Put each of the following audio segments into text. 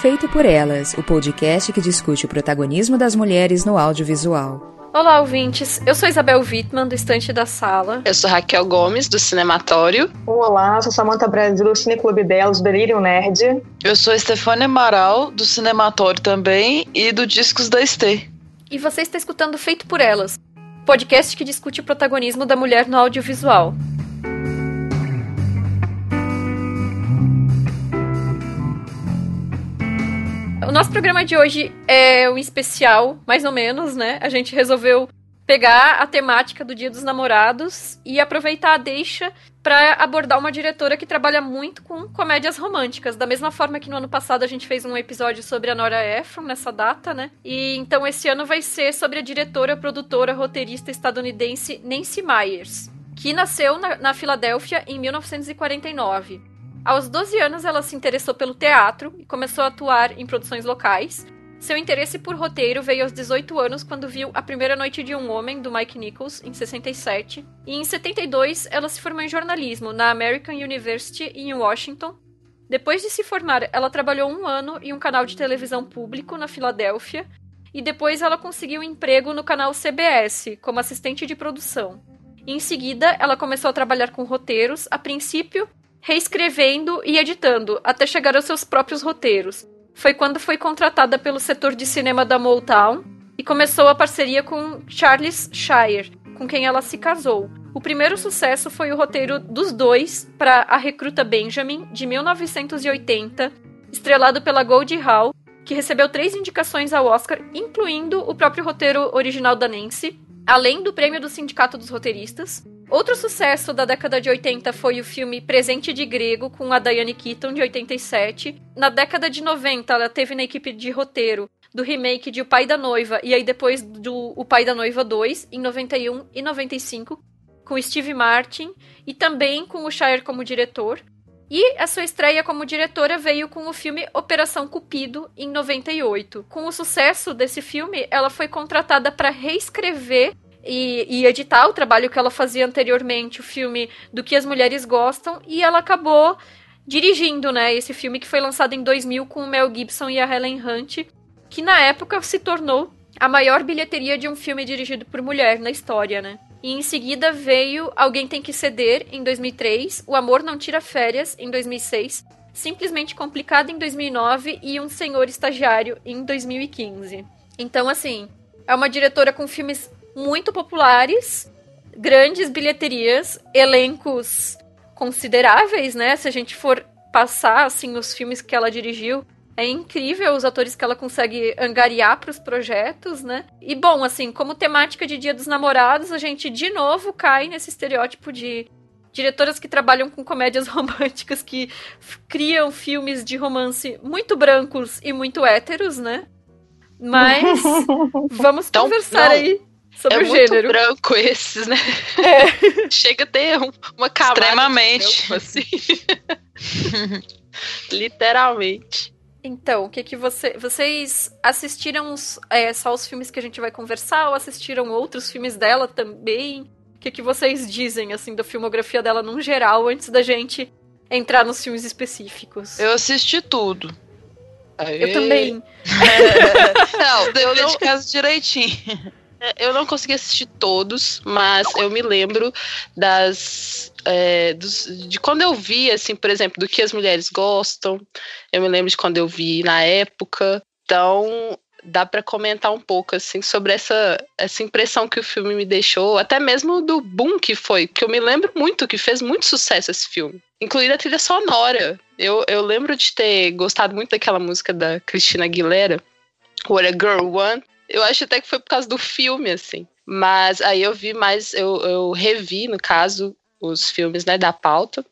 Feito por Elas, o podcast que discute o protagonismo das mulheres no audiovisual. Olá, ouvintes. Eu sou Isabel Wittmann, do Estante da Sala. Eu sou Raquel Gomes, do Cinematório. Olá, sou Samanta Brasil, do Cineclube Delas, do Delírio Nerd. Eu sou Stefania Amaral, do Cinematório também e do Discos da Estê. E você está escutando Feito por Elas, podcast que discute o protagonismo da mulher no audiovisual. O nosso programa de hoje é um especial, mais ou menos, né? A gente resolveu pegar a temática do Dia dos Namorados e aproveitar a deixa para abordar uma diretora que trabalha muito com comédias românticas, da mesma forma que no ano passado a gente fez um episódio sobre a Nora Ephron nessa data, né? E então esse ano vai ser sobre a diretora, produtora, roteirista estadunidense Nancy Myers, que nasceu na, na Filadélfia em 1949. Aos 12 anos, ela se interessou pelo teatro e começou a atuar em produções locais. Seu interesse por roteiro veio aos 18 anos quando viu A Primeira Noite de um Homem, do Mike Nichols, em 67. E em 72, ela se formou em jornalismo na American University em Washington. Depois de se formar, ela trabalhou um ano em um canal de televisão público na Filadélfia. E depois ela conseguiu um emprego no canal CBS como assistente de produção. Em seguida, ela começou a trabalhar com roteiros, a princípio reescrevendo e editando, até chegar aos seus próprios roteiros. Foi quando foi contratada pelo setor de cinema da Motown e começou a parceria com Charles Shire, com quem ela se casou. O primeiro sucesso foi o roteiro dos dois para A Recruta Benjamin, de 1980, estrelado pela Goldie Hawn, que recebeu três indicações ao Oscar, incluindo o próprio roteiro original da Nancy, além do prêmio do Sindicato dos Roteiristas. Outro sucesso da década de 80 foi o filme Presente de Grego, com a Diane Keaton, de 87. Na década de 90, ela teve na equipe de roteiro do remake de O Pai da Noiva, e aí depois do O Pai da Noiva 2, em 91 e 95, com Steve Martin, e também com o Shire como diretor. E a sua estreia como diretora veio com o filme Operação Cupido, em 98. Com o sucesso desse filme, ela foi contratada para reescrever e, e, editar o trabalho que ela fazia anteriormente, o filme do que as mulheres gostam, e ela acabou dirigindo, né, esse filme que foi lançado em 2000 com o Mel Gibson e a Helen Hunt, que na época se tornou a maior bilheteria de um filme dirigido por mulher na história, né? E em seguida veio Alguém Tem Que Ceder, em 2003, O Amor Não Tira Férias, em 2006, Simplesmente Complicado, em 2009 e Um Senhor Estagiário, em 2015. Então, assim, é uma diretora com filmes muito populares, grandes bilheterias, elencos consideráveis, né? Se a gente for passar assim os filmes que ela dirigiu, é incrível os atores que ela consegue angariar para os projetos, né? E bom, assim, como temática de Dia dos Namorados, a gente de novo cai nesse estereótipo de diretoras que trabalham com comédias românticas que criam filmes de romance muito brancos e muito héteros, né? Mas vamos então, conversar não. aí sobre é o gênero. muito branco esses, né? É. Chega a ter uma camada. Extremamente. assim. Literalmente. Então, o que que você, vocês assistiram os, é, só os filmes que a gente vai conversar ou assistiram outros filmes dela também? O que que vocês dizem assim da filmografia dela num geral antes da gente entrar nos filmes específicos? Eu assisti tudo. Aê. Eu também. não, eu não... de casa direitinho. Eu não consegui assistir todos, mas eu me lembro das. É, dos, de quando eu vi, assim, por exemplo, do que as mulheres gostam. Eu me lembro de quando eu vi na época. Então, dá para comentar um pouco assim sobre essa, essa impressão que o filme me deixou, até mesmo do boom que foi, que eu me lembro muito que fez muito sucesso esse filme, incluindo a trilha sonora. Eu, eu lembro de ter gostado muito daquela música da Cristina Aguilera, What a Girl Want. Eu acho até que foi por causa do filme, assim. Mas aí eu vi mais, eu, eu revi, no caso, os filmes né, da pauta.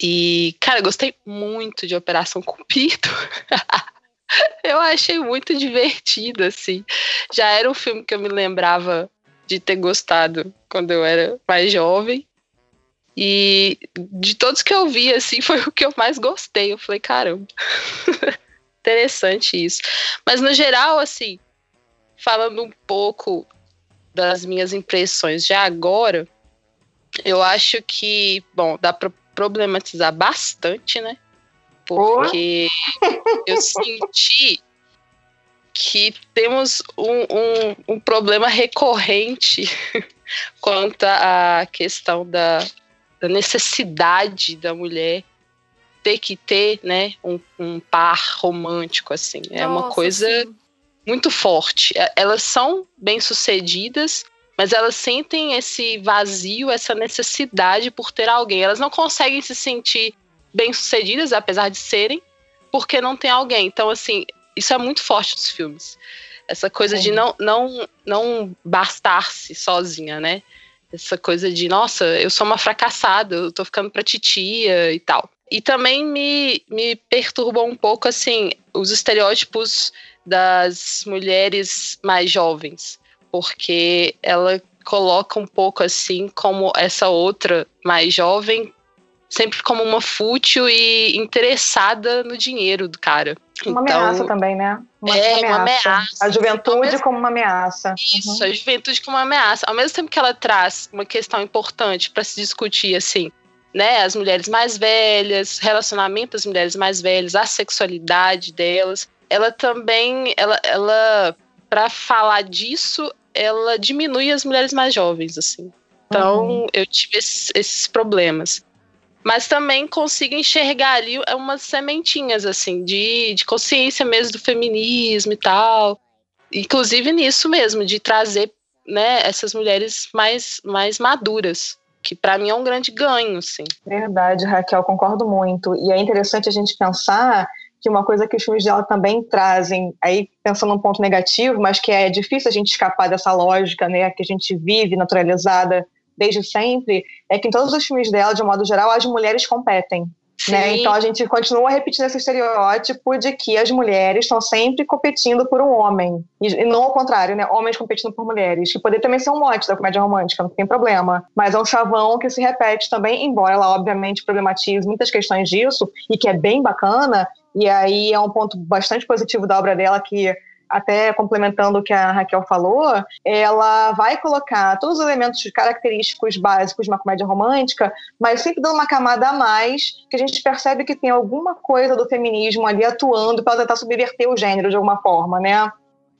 E, cara, gostei muito de Operação Cupido. eu achei muito divertido, assim. Já era um filme que eu me lembrava de ter gostado quando eu era mais jovem. E de todos que eu vi, assim, foi o que eu mais gostei. Eu falei, caramba, interessante isso. Mas no geral, assim, falando um pouco das minhas impressões já agora, eu acho que, bom, dá para problematizar bastante, né? Porque eu senti que temos um, um, um problema recorrente quanto à questão da, da, necessidade da mulher ter que ter né, um, um par romântico, assim. É Nossa, uma coisa sim. Muito forte. É, elas são bem-sucedidas, mas elas sentem esse vazio, essa necessidade por ter alguém. Elas não conseguem se sentir bem-sucedidas, apesar de serem, porque não tem alguém. Então, assim, isso é muito forte nos filmes. Essa coisa é. de não, não, não bastar-se sozinha, né? Essa coisa de, nossa, eu sou uma fracassada, eu tô ficando pra titia e tal. E também me, me perturbou um pouco, assim, os estereótipos das mulheres mais jovens porque ela coloca um pouco assim como essa outra mais jovem sempre como uma fútil e interessada no dinheiro do cara. Uma então, ameaça também, né? Uma, é, ameaça. uma ameaça. A juventude mesmo, como uma ameaça. Isso, uhum. a juventude como uma ameaça. Ao mesmo tempo que ela traz uma questão importante para se discutir, assim, né? As mulheres mais velhas, relacionamento das mulheres mais velhas, a sexualidade delas. Ela também, ela, ela para falar disso, ela diminui as mulheres mais jovens, assim. Então, uhum. eu tive esses, esses, problemas. Mas também consigo enxergar ali umas sementinhas, assim, de, de consciência mesmo do feminismo e tal. Inclusive nisso mesmo, de trazer né, essas mulheres mais, mais maduras que para mim é um grande ganho, sim. Verdade, Raquel, concordo muito. E é interessante a gente pensar que uma coisa que os filmes dela também trazem, aí pensando num ponto negativo, mas que é difícil a gente escapar dessa lógica, né, que a gente vive naturalizada desde sempre, é que em todos os filmes dela, de um modo geral, as mulheres competem. Né? Então a gente continua repetindo esse estereótipo de que as mulheres estão sempre competindo por um homem. E, não ao contrário, né? Homens competindo por mulheres. Que poderia também ser um mote da comédia romântica, não tem problema. Mas é um chavão que se repete também, embora ela obviamente problematize muitas questões disso, e que é bem bacana, e aí é um ponto bastante positivo da obra dela que até complementando o que a Raquel falou, ela vai colocar todos os elementos característicos básicos de uma comédia romântica, mas sempre dando uma camada a mais, que a gente percebe que tem alguma coisa do feminismo ali atuando para tentar subverter o gênero de alguma forma, né?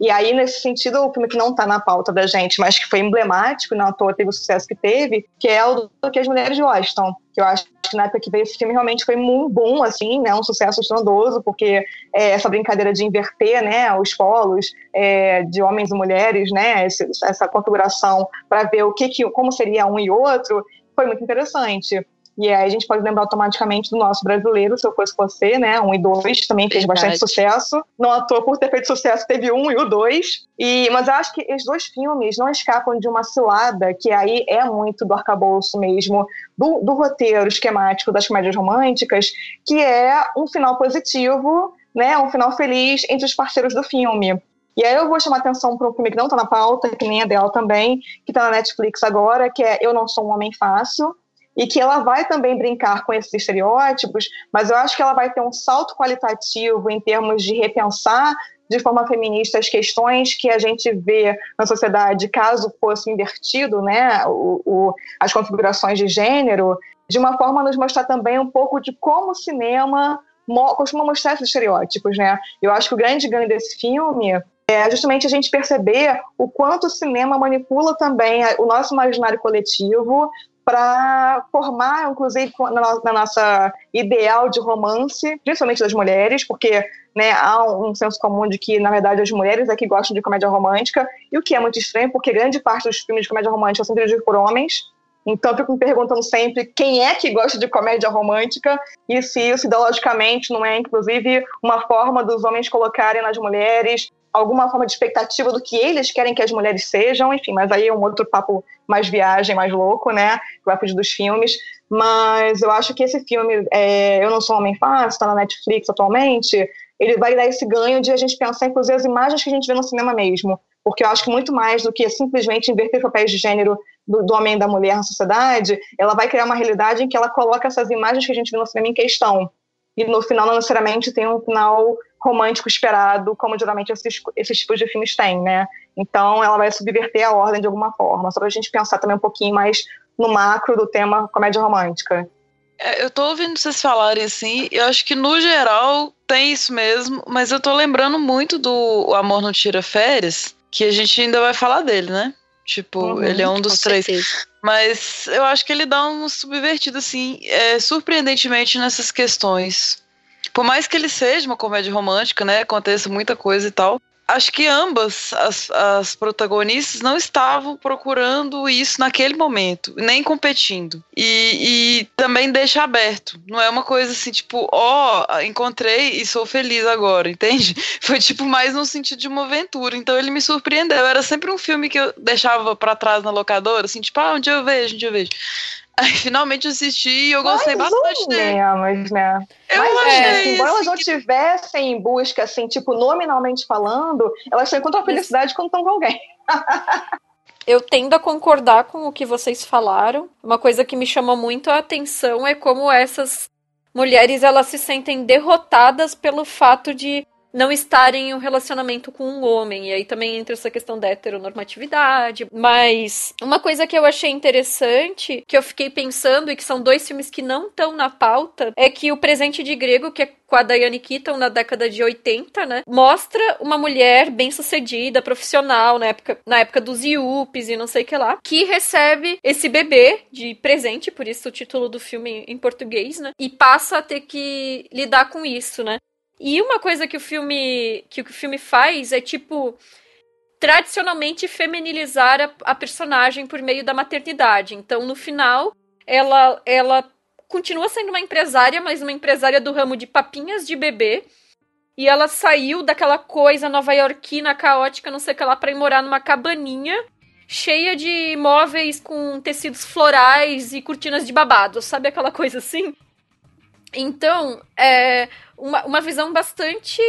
E aí, nesse sentido, o filme que não está na pauta da gente, mas que foi emblemático, não à toa teve o sucesso que teve, que é o do que as mulheres gostam. Que eu acho que na época que veio esse filme realmente foi muito bom, assim, né? Um sucesso estrondoso, porque é, essa brincadeira de inverter, né? Os polos é, de homens e mulheres, né? Esse, essa configuração para ver o que, que, como seria um e outro, foi muito interessante. E aí a gente pode lembrar automaticamente do nosso brasileiro, se eu fosse você, né? Um e dois também fez Verdade. bastante sucesso. Não à toa por ter feito sucesso, teve um e o dois. E, mas eu acho que os dois filmes não escapam de uma cilada que aí é muito do arcabouço mesmo, do, do roteiro esquemático das comédias românticas, que é um final positivo, né? Um final feliz entre os parceiros do filme. E aí eu vou chamar atenção para um filme que não está na pauta, que nem é dela também, que está na Netflix agora, que é Eu Não Sou um Homem Fácil, e que ela vai também brincar com esses estereótipos, mas eu acho que ela vai ter um salto qualitativo em termos de repensar de forma feminista as questões que a gente vê na sociedade caso fosse invertido, né, o, o, as configurações de gênero, de uma forma a nos mostrar também um pouco de como o cinema mo costuma mostrar esses estereótipos, né? Eu acho que o grande ganho desse filme é justamente a gente perceber o quanto o cinema manipula também o nosso imaginário coletivo para formar, inclusive, na, nossa ideal de romance, principalmente das mulheres, porque né, há um senso comum de que, na verdade, as mulheres é que gostam de comédia romântica, e o que é muito estranho, porque grande parte dos filmes de comédia romântica são dirigidos por homens, então eu fico me perguntando sempre quem é que gosta de comédia romântica e se isso ideologicamente não é, inclusive, uma forma dos homens colocarem nas mulheres alguma forma de expectativa do que eles querem que as mulheres sejam, enfim, mas aí é um outro papo mais viagem, mais louco, né? Que vai fugir dos filmes. Mas eu acho que esse filme, é, Eu Não Sou Homem Fácil, está na Netflix atualmente, ele vai dar esse ganho de a gente pensar, inclusive, as imagens que a gente vê no cinema mesmo. Porque eu acho que muito mais do que simplesmente inverter papéis de gênero do, do homem e da mulher na sociedade, ela vai criar uma realidade em que ela coloca essas imagens que a gente vê no cinema em questão. E no final, não necessariamente tem um final romântico esperado, como geralmente esses, esses tipos de filmes têm, né? Então, ela vai subverter a ordem de alguma forma, só para a gente pensar também um pouquinho mais no macro do tema comédia romântica. É, eu tô ouvindo vocês falarem assim, eu acho que no geral tem isso mesmo, mas eu tô lembrando muito do Amor Não Tira Férias, que a gente ainda vai falar dele, né? Tipo, uhum, ele é um dos três. Certeza. Mas eu acho que ele dá um subvertido, assim, é, surpreendentemente nessas questões. Por mais que ele seja uma comédia romântica, né? Aconteça muita coisa e tal acho que ambas as, as protagonistas não estavam procurando isso naquele momento, nem competindo. E, e também deixa aberto. Não é uma coisa assim, tipo, ó, oh, encontrei e sou feliz agora, entende? Foi tipo mais no sentido de uma aventura. Então ele me surpreendeu. Era sempre um filme que eu deixava para trás na locadora, assim, tipo, ah, onde eu vejo, onde eu vejo. Aí finalmente assisti e eu gostei Mais bastante um dele. Menos, né? Eu Mas, achei. É, assim, embora elas não que... tivessem em busca, assim, tipo, nominalmente falando, elas têm encontram a felicidade quando estão com alguém. eu tendo a concordar com o que vocês falaram. Uma coisa que me chamou muito a atenção é como essas mulheres elas se sentem derrotadas pelo fato de não estarem em um relacionamento com um homem. E aí também entra essa questão da heteronormatividade. Mas uma coisa que eu achei interessante, que eu fiquei pensando, e que são dois filmes que não estão na pauta, é que o Presente de Grego, que é com a Diane Keaton na década de 80, né? Mostra uma mulher bem sucedida, profissional, na época, na época dos IUPs e não sei o que lá, que recebe esse bebê de presente, por isso o título do filme em português, né? E passa a ter que lidar com isso, né? E uma coisa que o filme que o filme faz é tipo tradicionalmente feminilizar a, a personagem por meio da maternidade. Então, no final, ela ela continua sendo uma empresária, mas uma empresária do ramo de papinhas de bebê. E ela saiu daquela coisa nova-iorquina caótica, não sei o que lá, pra ir morar numa cabaninha cheia de móveis com tecidos florais e cortinas de babado, sabe aquela coisa assim? Então, é uma, uma visão bastante,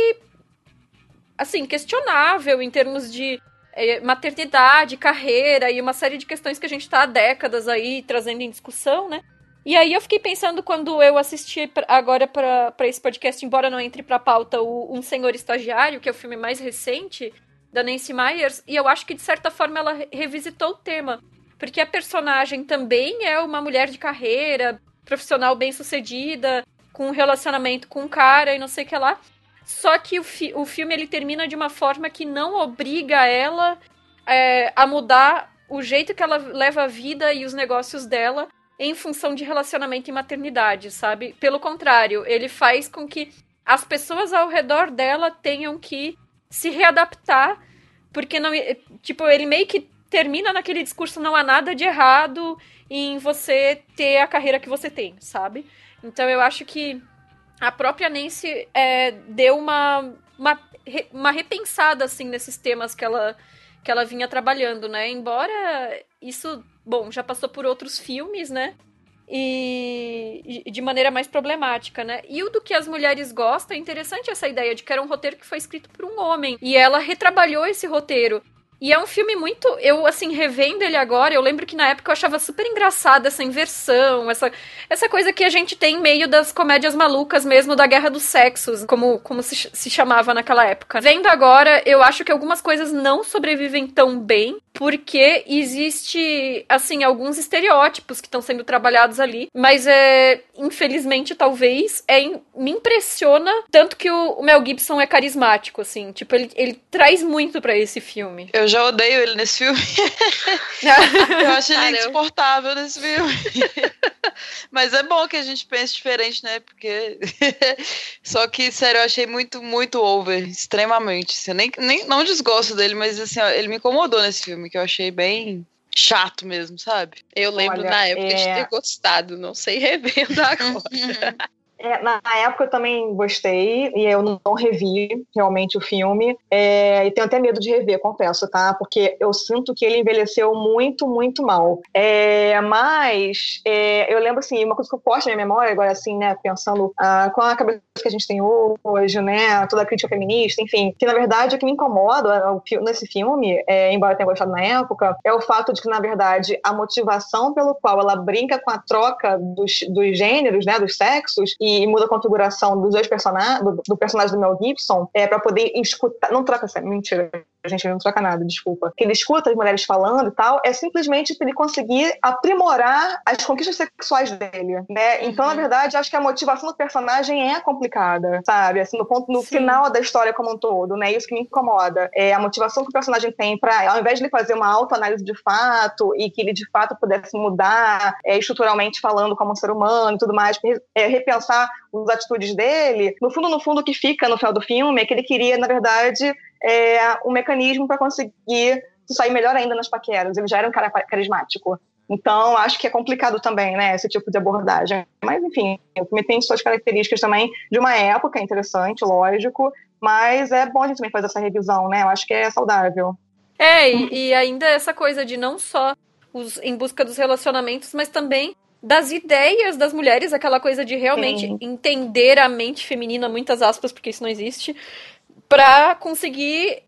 assim, questionável em termos de é, maternidade, carreira e uma série de questões que a gente está há décadas aí trazendo em discussão, né? E aí eu fiquei pensando quando eu assisti agora para esse podcast, embora não entre para pauta, o Um Senhor Estagiário, que é o filme mais recente da Nancy Myers, e eu acho que de certa forma ela revisitou o tema, porque a personagem também é uma mulher de carreira, profissional bem-sucedida, com um relacionamento com um cara e não sei o que lá. Só que o, fi o filme ele termina de uma forma que não obriga ela é, a mudar o jeito que ela leva a vida e os negócios dela em função de relacionamento e maternidade, sabe? Pelo contrário, ele faz com que as pessoas ao redor dela tenham que se readaptar, porque não, tipo, ele meio que termina naquele discurso não há nada de errado em você ter a carreira que você tem, sabe? Então eu acho que a própria Nancy é, deu uma, uma, uma repensada assim nesses temas que ela que ela vinha trabalhando, né? Embora isso, bom, já passou por outros filmes, né? E de maneira mais problemática, né? E o do que as mulheres gostam, é interessante essa ideia de que era um roteiro que foi escrito por um homem. E ela retrabalhou esse roteiro. E é um filme muito. Eu, assim, revendo ele agora, eu lembro que na época eu achava super engraçada essa inversão, essa, essa coisa que a gente tem meio das comédias malucas mesmo da Guerra dos Sexos, como, como se, se chamava naquela época. Vendo agora, eu acho que algumas coisas não sobrevivem tão bem porque existe, assim, alguns estereótipos que estão sendo trabalhados ali, mas é, infelizmente, talvez, é, me impressiona tanto que o, o Mel Gibson é carismático, assim, tipo, ele, ele traz muito para esse filme. Eu já odeio ele nesse filme. eu acho ele insuportável nesse filme. mas é bom que a gente pense diferente, né? Porque. Só que, sério, eu achei muito, muito over, extremamente. Assim, eu nem, nem não desgosto dele, mas assim, ó, ele me incomodou nesse filme, que eu achei bem chato mesmo, sabe? Eu lembro Olha, na época é... de ter gostado, não sei revendo agora. É, na época eu também gostei e eu não revi realmente o filme é, e tenho até medo de rever, confesso, tá? Porque eu sinto que ele envelheceu muito, muito mal. É, mas é, eu lembro assim, uma coisa que eu posto na minha memória agora assim, né, pensando ah, com a cabeça que a gente tem hoje, né, toda a crítica feminista, enfim, que na verdade o que me incomoda nesse filme, é, embora eu tenha gostado na época, é o fato de que na verdade a motivação pelo qual ela brinca com a troca dos, dos gêneros, né, dos sexos e e muda a configuração dos dois personagens, do, do, personagem do Mel Gibson, é para poder escutar. Não troca, mentira. A gente não troca nada, desculpa. Que ele escuta as mulheres falando e tal, é simplesmente para ele conseguir aprimorar as conquistas sexuais dele, né? Então, na uhum. verdade, acho que a motivação do personagem é complicada, sabe? Assim, no ponto, no Sim. final da história como um todo, né? Isso que me incomoda. É a motivação que o personagem tem para, ao invés de ele fazer uma autoanálise de fato e que ele de fato pudesse mudar é, estruturalmente falando como um ser humano e tudo mais, é, repensar as atitudes dele, no fundo, no fundo, o que fica no final do filme é que ele queria, na verdade, é, um mecanismo para conseguir sair melhor ainda nas paqueras. Ele já era um cara carismático. Então, acho que é complicado também, né, esse tipo de abordagem. Mas, enfim, o filme tem suas características também de uma época interessante, lógico, mas é bom a gente também fazer essa revisão, né? Eu acho que é saudável. É, e, e ainda essa coisa de não só os, em busca dos relacionamentos, mas também das ideias das mulheres, aquela coisa de realmente Sim. entender a mente feminina, muitas aspas, porque isso não existe, para conseguir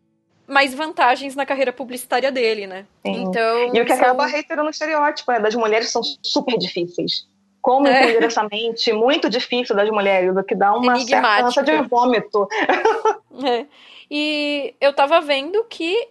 mais vantagens na carreira publicitária dele, né? Sim. Então, e o que são... acaba reiterando o estereótipo, né? Das mulheres são super difíceis. Como é. entender essa mente muito difícil das mulheres, o que dá uma certa de vômito. É. E eu tava vendo que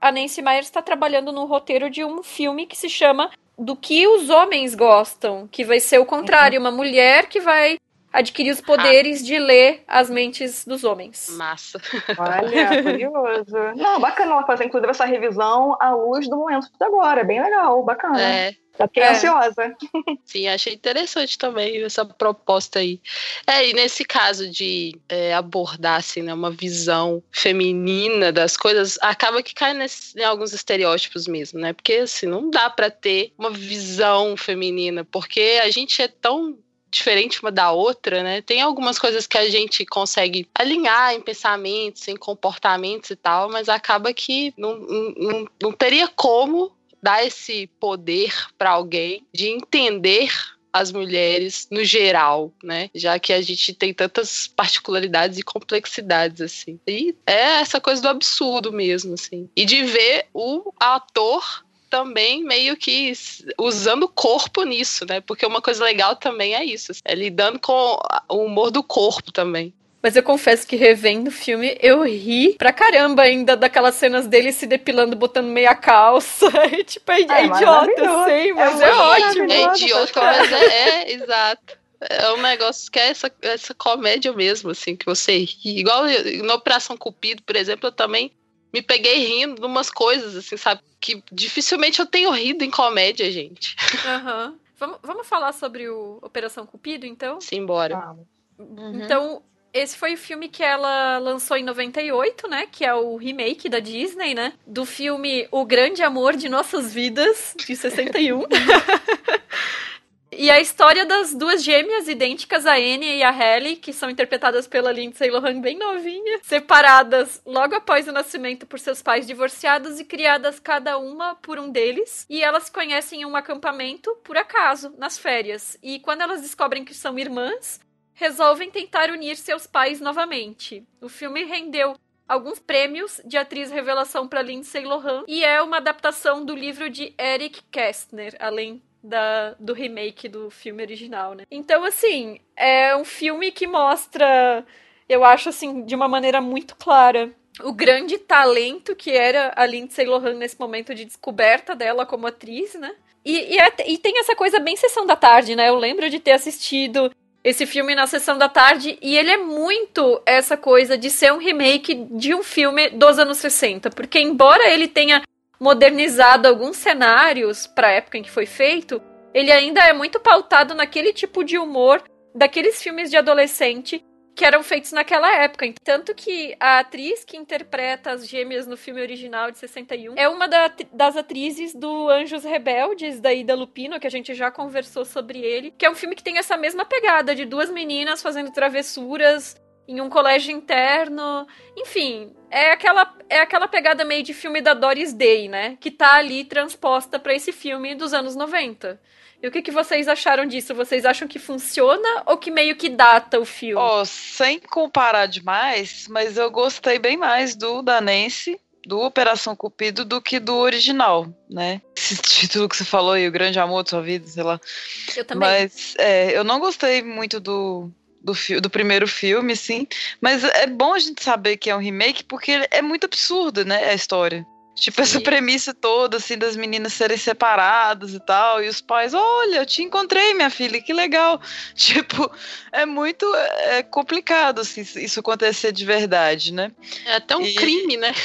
a Nancy Myers está trabalhando no roteiro de um filme que se chama Do que os homens gostam, que vai ser o contrário, uhum. uma mulher que vai adquirir os poderes ah. de ler as mentes dos homens. Massa. Olha, curioso. Não, bacana ela fazer, inclusive, essa revisão à luz do momento de agora. É bem legal, bacana. É. Já fiquei é. ansiosa. Sim, achei interessante também essa proposta aí. É, e nesse caso de é, abordar assim, né, uma visão feminina das coisas, acaba que cai nesse, em alguns estereótipos mesmo, né? Porque assim, não dá para ter uma visão feminina, porque a gente é tão diferente uma da outra, né? Tem algumas coisas que a gente consegue alinhar em pensamentos, em comportamentos e tal, mas acaba que não, não, não teria como dar esse poder para alguém de entender as mulheres no geral, né? Já que a gente tem tantas particularidades e complexidades assim. E é essa coisa do absurdo mesmo, assim. E de ver o ator também meio que usando o corpo nisso, né? Porque uma coisa legal também é isso, é lidando com o humor do corpo também. Mas eu confesso que revendo o filme, eu ri pra caramba ainda daquelas cenas dele se depilando, botando meia calça. E, tipo, é, é, é idiota, eu sei, mas é, é ótimo. É idiota, mas é, é, exato. É um negócio que é essa, essa comédia mesmo, assim, que você ri. Igual na Operação Cupido, por exemplo, eu também me peguei rindo de umas coisas, assim, sabe? Que dificilmente eu tenho rido em comédia, gente. Uhum. Vamos, vamos falar sobre o Operação Cupido, então? Simbora. Uhum. Então, esse foi o filme que ela lançou em 98, né? Que é o remake da Disney, né? Do filme O Grande Amor de Nossas Vidas, de 61. E a história das duas gêmeas idênticas, a Annie e a Halle, que são interpretadas pela Lindsay Lohan bem novinha, separadas logo após o nascimento por seus pais divorciados e criadas cada uma por um deles. E elas conhecem em um acampamento por acaso, nas férias. E quando elas descobrem que são irmãs, resolvem tentar unir seus pais novamente. O filme rendeu alguns prêmios de atriz revelação para Lindsay Lohan e é uma adaptação do livro de Eric Kästner, além da, do remake do filme original, né? Então, assim, é um filme que mostra, eu acho, assim, de uma maneira muito clara o grande talento que era a Lindsay Lohan nesse momento de descoberta dela como atriz, né? E, e, é, e, tem essa coisa bem sessão da tarde, né? Eu lembro de ter assistido esse filme na sessão da tarde e ele é muito essa coisa de ser um remake de um filme dos anos 60, porque embora ele tenha modernizado alguns cenários para a época em que foi feito, ele ainda é muito pautado naquele tipo de humor daqueles filmes de adolescente que eram feitos naquela época. Tanto que a atriz que interpreta as gêmeas no filme original de 61 é uma da, das atrizes do Anjos Rebeldes, da Ida Lupino, que a gente já conversou sobre ele, que é um filme que tem essa mesma pegada de duas meninas fazendo travessuras em um colégio interno. Enfim, é aquela, é aquela pegada meio de filme da Doris Day, né? Que tá ali transposta para esse filme dos anos 90. E o que, que vocês acharam disso? Vocês acham que funciona ou que meio que data o filme? Ó, oh, sem comparar demais, mas eu gostei bem mais do da Nancy, do Operação Cupido, do que do original, né? Esse título que você falou aí, O Grande Amor de Sua Vida, sei lá. Eu também. Mas é, eu não gostei muito do, do, do, primeiro filme, sim. Mas é bom a gente saber que é um remake, porque é muito absurdo, né? A história. Tipo, Sim. essa premissa toda, assim, das meninas serem separadas e tal, e os pais, olha, eu te encontrei, minha filha, que legal. Tipo, é muito é complicado, assim, isso acontecer de verdade, né? É até um e... crime, né?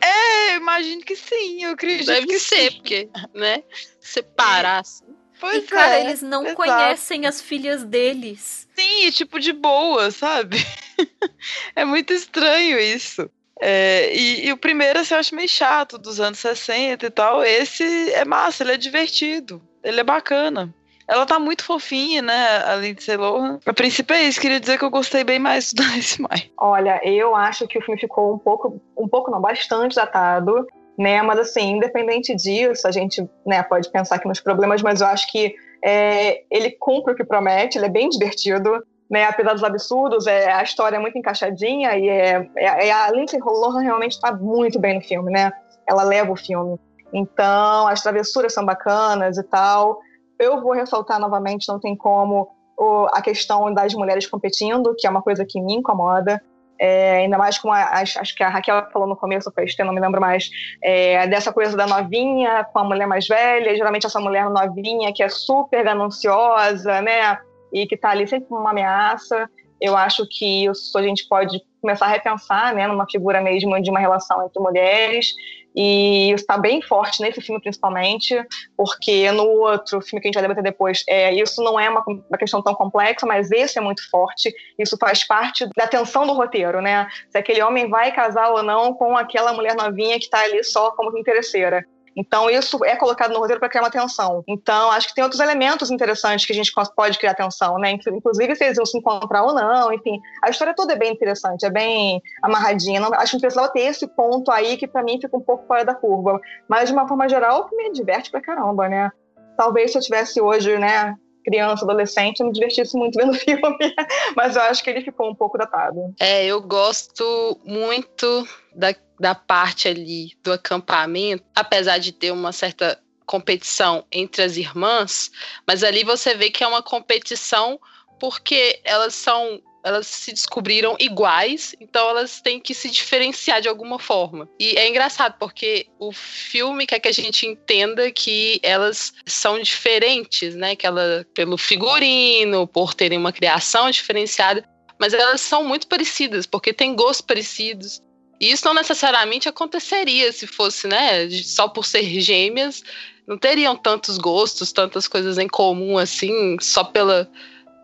É, imagino que sim, eu acredito Deve que ser, sim. porque, né, separar, assim. Pois e, cara, é, eles não exato. conhecem as filhas deles. Sim, tipo, de boa, sabe? é muito estranho isso. É, e, e, o primeiro assim, eu acho meio chato, dos anos 60 e tal. Esse é massa, ele é divertido, ele é bacana. Ela tá muito fofinha, né, a Lindsay Lohan. A princípio é isso, queria dizer que eu gostei bem mais do Nice Mai. Olha, eu acho que o filme ficou um pouco, um pouco não, bastante datado, né, mas assim, independente disso, a gente, né, pode pensar aqui nos problemas, mas eu acho que é, ele cumpre o que promete, ele é bem divertido, né, apesar dos absurdos, é, a história é muito encaixadinha e é, é, é a Lindsay Lohan realmente está muito bem no filme, né? Ela leva o filme. Então, as travessuras são bacanas e tal. Eu vou ressaltar novamente, não tem como, o, a questão das mulheres competindo, que é uma coisa que me incomoda. É, ainda mais com a, acho que a Raquel falou no começo, foi não me lembro mais, é, dessa coisa da novinha com a mulher mais velha, geralmente essa mulher novinha que é super gananciosa, né? e que está ali sempre como uma ameaça. Eu acho que isso a gente pode começar a repensar, né, numa figura mesmo de uma relação entre mulheres. E isso está bem forte nesse filme, principalmente, porque no outro filme que a gente vai debater depois, é, isso não é uma, uma questão tão complexa, mas esse é muito forte. Isso faz parte da tensão do roteiro, né? Se aquele homem vai casar ou não com aquela mulher novinha que está ali só como interesseira. Então, isso é colocado no roteiro para criar uma tensão. Então, acho que tem outros elementos interessantes que a gente pode criar tensão, né? Inclusive, se eles vão se encontrar ou não, enfim. A história toda é bem interessante, é bem amarradinha. Não, acho que precisava ter esse ponto aí que, para mim, fica um pouco fora da curva. Mas, de uma forma geral, me diverte pra caramba, né? Talvez se eu tivesse hoje, né, criança, adolescente, eu me divertisse muito vendo o filme, mas eu acho que ele ficou um pouco datado. É, eu gosto muito da, da parte ali do acampamento, apesar de ter uma certa competição entre as irmãs, mas ali você vê que é uma competição porque elas são elas se descobriram iguais, então elas têm que se diferenciar de alguma forma. E é engraçado porque o filme quer que a gente entenda que elas são diferentes, né? Que ela pelo figurino, por terem uma criação diferenciada, mas elas são muito parecidas porque têm gostos parecidos. E isso não necessariamente aconteceria se fosse, né, só por ser gêmeas, não teriam tantos gostos, tantas coisas em comum assim, só pela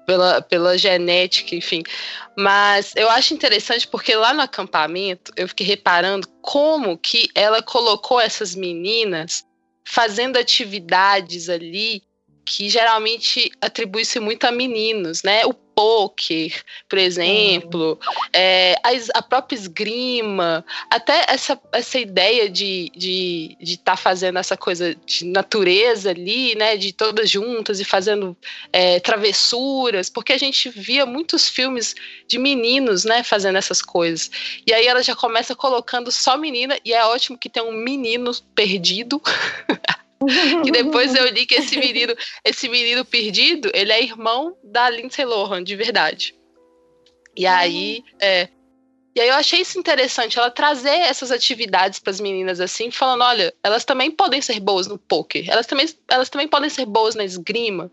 pela, pela genética, enfim. Mas eu acho interessante porque lá no acampamento eu fiquei reparando como que ela colocou essas meninas fazendo atividades ali que geralmente atribui-se muito a meninos, né? O poker, por exemplo, é, a, a, própria esgrima, até essa, essa ideia de estar de, de tá fazendo essa coisa de natureza ali, né, de todas juntas e fazendo é, travessuras, porque a gente via muitos filmes de meninos, né, fazendo essas coisas. E aí ela já começa colocando só menina, e é ótimo que tem um menino perdido. que depois eu li que esse menino, esse menino perdido, ele é irmão da Lindsay Lohan, de verdade. E aí, é, E aí eu achei isso interessante, ela trazer essas atividades para as meninas assim, falando, olha, elas também podem ser boas no poker, elas também, elas também podem ser boas na esgrima,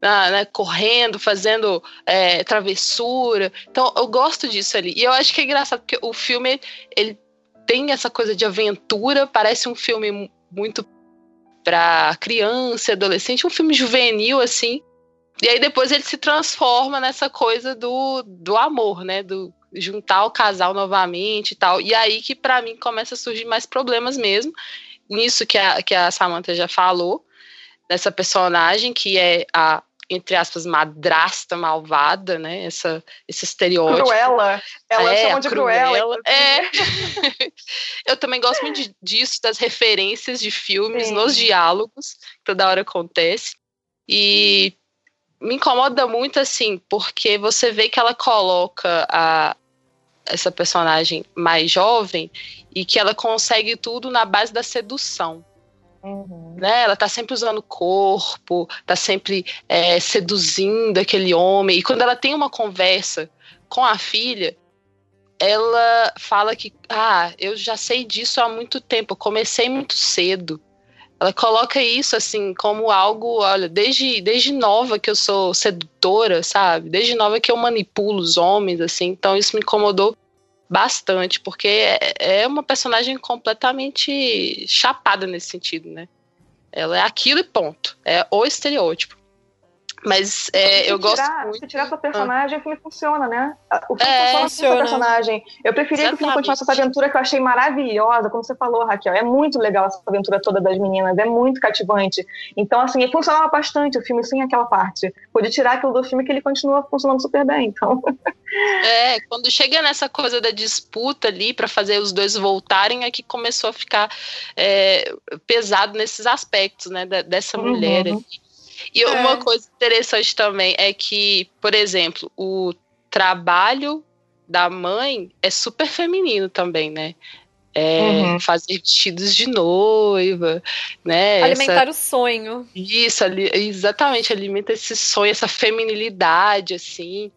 na, né, correndo, fazendo é, travessura. Então eu gosto disso ali. E eu acho que é engraçado porque o filme ele tem essa coisa de aventura, parece um filme muito para criança, adolescente, um filme juvenil assim. E aí depois ele se transforma nessa coisa do, do amor, né? Do juntar o casal novamente e tal. E aí que para mim começa a surgir mais problemas mesmo. Nisso que a, que a Samantha já falou, dessa personagem que é a entre aspas, madrasta malvada, né? Essa, esse estereótipo. Cruela. Ela é, chama de cruela. É. Eu também gosto muito de, disso, das referências de filmes Sim. nos diálogos, que toda hora acontece. E me incomoda muito, assim, porque você vê que ela coloca a, essa personagem mais jovem e que ela consegue tudo na base da sedução. Uhum. Né? Ela tá sempre usando o corpo, tá sempre é, seduzindo aquele homem. E quando ela tem uma conversa com a filha, ela fala que, ah, eu já sei disso há muito tempo, eu comecei muito cedo. Ela coloca isso assim como algo, olha, desde, desde nova que eu sou sedutora, sabe? Desde nova que eu manipulo os homens, assim. Então isso me incomodou bastante, porque é, é uma personagem completamente chapada nesse sentido, né? Ela é aquilo e ponto. É o estereótipo. Mas é, eu tirar, gosto muito. Se tirar sua personagem, ah. o filme funciona, né? O filme é, funciona sua personagem. Eu preferia Exatamente. que o filme continuasse essa aventura que eu achei maravilhosa, como você falou, Raquel. É muito legal essa aventura toda das meninas, é muito cativante. Então, assim, funcionava bastante o filme sem aquela parte. Pode tirar aquilo do filme que ele continua funcionando super bem, então. É, quando chega nessa coisa da disputa ali para fazer os dois voltarem, é que começou a ficar é, pesado nesses aspectos, né? dessa mulher uhum. ali e é. uma coisa interessante também é que, por exemplo, o trabalho da mãe é super feminino também, né? É, uhum. fazer vestidos de noiva, né? Alimentar essa, o sonho. Isso, ali, exatamente, alimenta esse sonho, essa feminilidade, assim.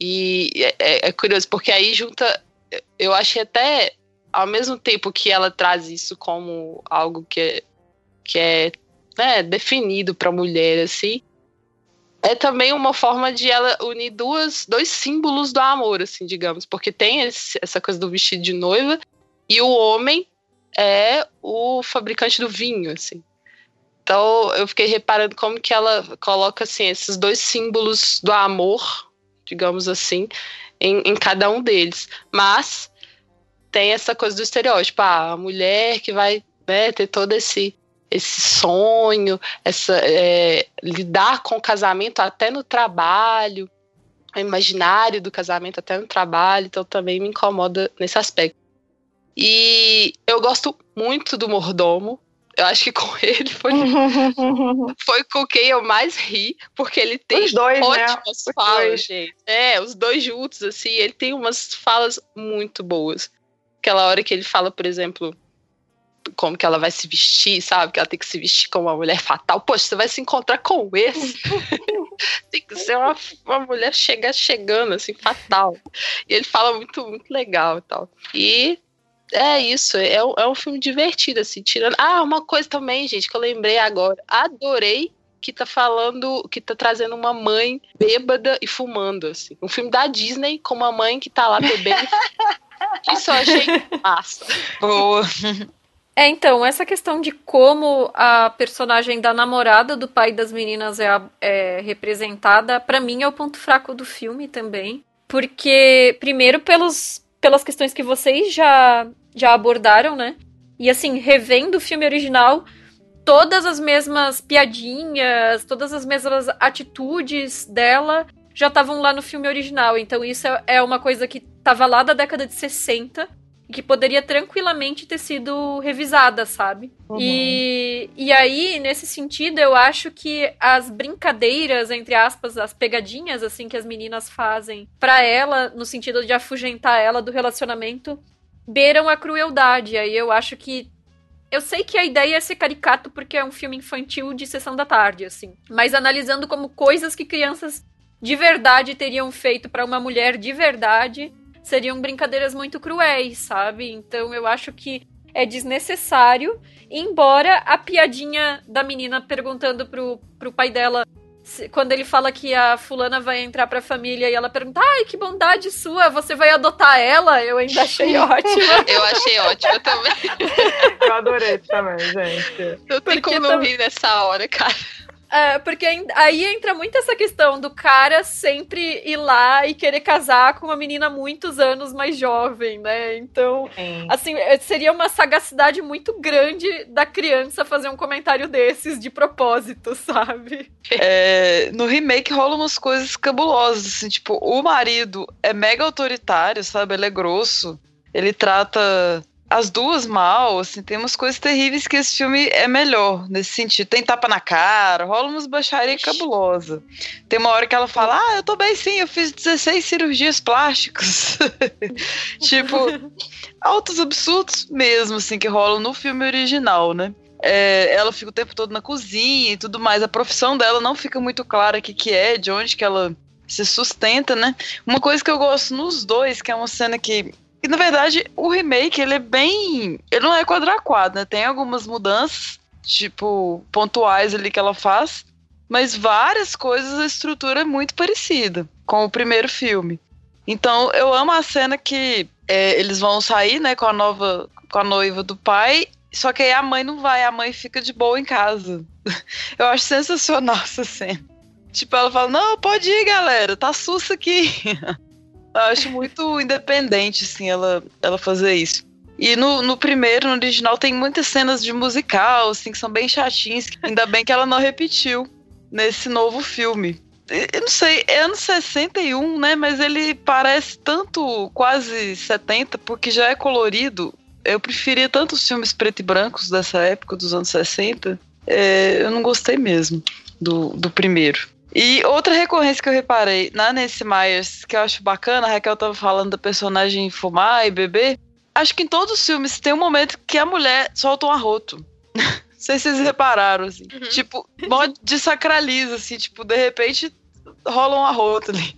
E é, é, é, curioso, porque aí junta. Eu achei até, ao mesmo tempo que ela traz isso como algo que é, que é né, definido para a mulher, assim, é também uma forma de ela unir duas, dois símbolos do amor, assim, digamos, porque tem esse, essa coisa do vestido de noiva e o homem é o fabricante do vinho, assim. Então eu fiquei reparando como que ela coloca assim esses dois símbolos do amor, digamos assim, em, em cada um deles. Mas tem essa coisa do estereótipo, ah, a mulher que vai né, ter todo esse esse sonho, essa é, lidar com o casamento até no trabalho, o imaginário do casamento até no trabalho, então também me incomoda nesse aspecto. E eu gosto muito do mordomo. Eu acho que com ele foi, foi com quem eu mais ri, porque ele tem os dois, né? ótimas né? falas, dois. gente. É, os dois juntos, assim, ele tem umas falas muito boas. Aquela hora que ele fala, por exemplo, como que ela vai se vestir, sabe? Que ela tem que se vestir como uma mulher fatal. Poxa, você vai se encontrar com esse. tem que ser uma, uma mulher chega, chegando, assim, fatal. E ele fala muito, muito legal e tal. E é isso, é, é um filme divertido, assim, tirando. Ah, uma coisa também, gente, que eu lembrei agora. Adorei que tá falando, que tá trazendo uma mãe bêbada e fumando, assim. Um filme da Disney com uma mãe que tá lá bebendo. Isso eu achei massa. Boa. É, então, essa questão de como a personagem da namorada do pai das meninas é, é representada, para mim é o ponto fraco do filme também. Porque, primeiro, pelos, pelas questões que vocês já, já abordaram, né? E assim, revendo o filme original, todas as mesmas piadinhas, todas as mesmas atitudes dela já estavam lá no filme original. Então, isso é, é uma coisa que estava lá da década de 60 que poderia tranquilamente ter sido revisada, sabe? Uhum. E, e aí, nesse sentido, eu acho que as brincadeiras, entre aspas, as pegadinhas, assim, que as meninas fazem para ela, no sentido de afugentar ela do relacionamento, beiram a crueldade. Aí eu acho que. Eu sei que a ideia é ser caricato porque é um filme infantil de sessão da tarde, assim. Mas analisando como coisas que crianças de verdade teriam feito para uma mulher de verdade seriam brincadeiras muito cruéis, sabe? Então eu acho que é desnecessário, embora a piadinha da menina perguntando pro, pro pai dela quando ele fala que a fulana vai entrar pra família e ela pergunta, ai, que bondade sua, você vai adotar ela? Eu ainda achei ótimo. Eu achei ótimo também. Eu adorei também, gente. Não tem como não rir nessa hora, cara. É, porque aí entra muito essa questão do cara sempre ir lá e querer casar com uma menina muitos anos mais jovem, né? Então, Sim. assim, é, seria uma sagacidade muito grande da criança fazer um comentário desses de propósito, sabe? É, no remake rola umas coisas cabulosas, assim, tipo, o marido é mega autoritário, sabe? Ele é grosso, ele trata as duas mal, assim, tem umas coisas terríveis que esse filme é melhor nesse sentido. Tem tapa na cara, rola umas baixaria cabulosa. Tem uma hora que ela fala: Ah, eu tô bem sim, eu fiz 16 cirurgias plásticas. tipo, altos absurdos mesmo, assim, que rolam no filme original, né? É, ela fica o tempo todo na cozinha e tudo mais. A profissão dela não fica muito clara o que, que é, de onde que ela se sustenta, né? Uma coisa que eu gosto nos dois, que é uma cena que e na verdade, o remake, ele é bem. Ele não é quadrado, né? Tem algumas mudanças, tipo, pontuais ali que ela faz. Mas várias coisas, a estrutura é muito parecida com o primeiro filme. Então, eu amo a cena que é, eles vão sair, né, com a nova. com a noiva do pai. Só que aí a mãe não vai, a mãe fica de boa em casa. Eu acho sensacional essa cena. Tipo, ela fala: Não, pode ir, galera, tá sussa aqui. Eu acho muito independente, assim, ela, ela fazer isso. E no, no primeiro, no original, tem muitas cenas de musical, assim, que são bem chatinhas. Ainda bem que ela não repetiu nesse novo filme. Eu não sei, é anos 61, né? Mas ele parece tanto quase 70, porque já é colorido. Eu preferia tanto os filmes preto e brancos dessa época, dos anos 60. É, eu não gostei mesmo do, do primeiro. E outra recorrência que eu reparei na Nancy Myers, que eu acho bacana, a Raquel tava falando da personagem fumar e beber. Acho que em todos os filmes tem um momento que a mulher solta um arroto. Não sei se vocês repararam, assim. Uhum. Tipo, desacraliza, assim, tipo, de repente rola um arroto ali.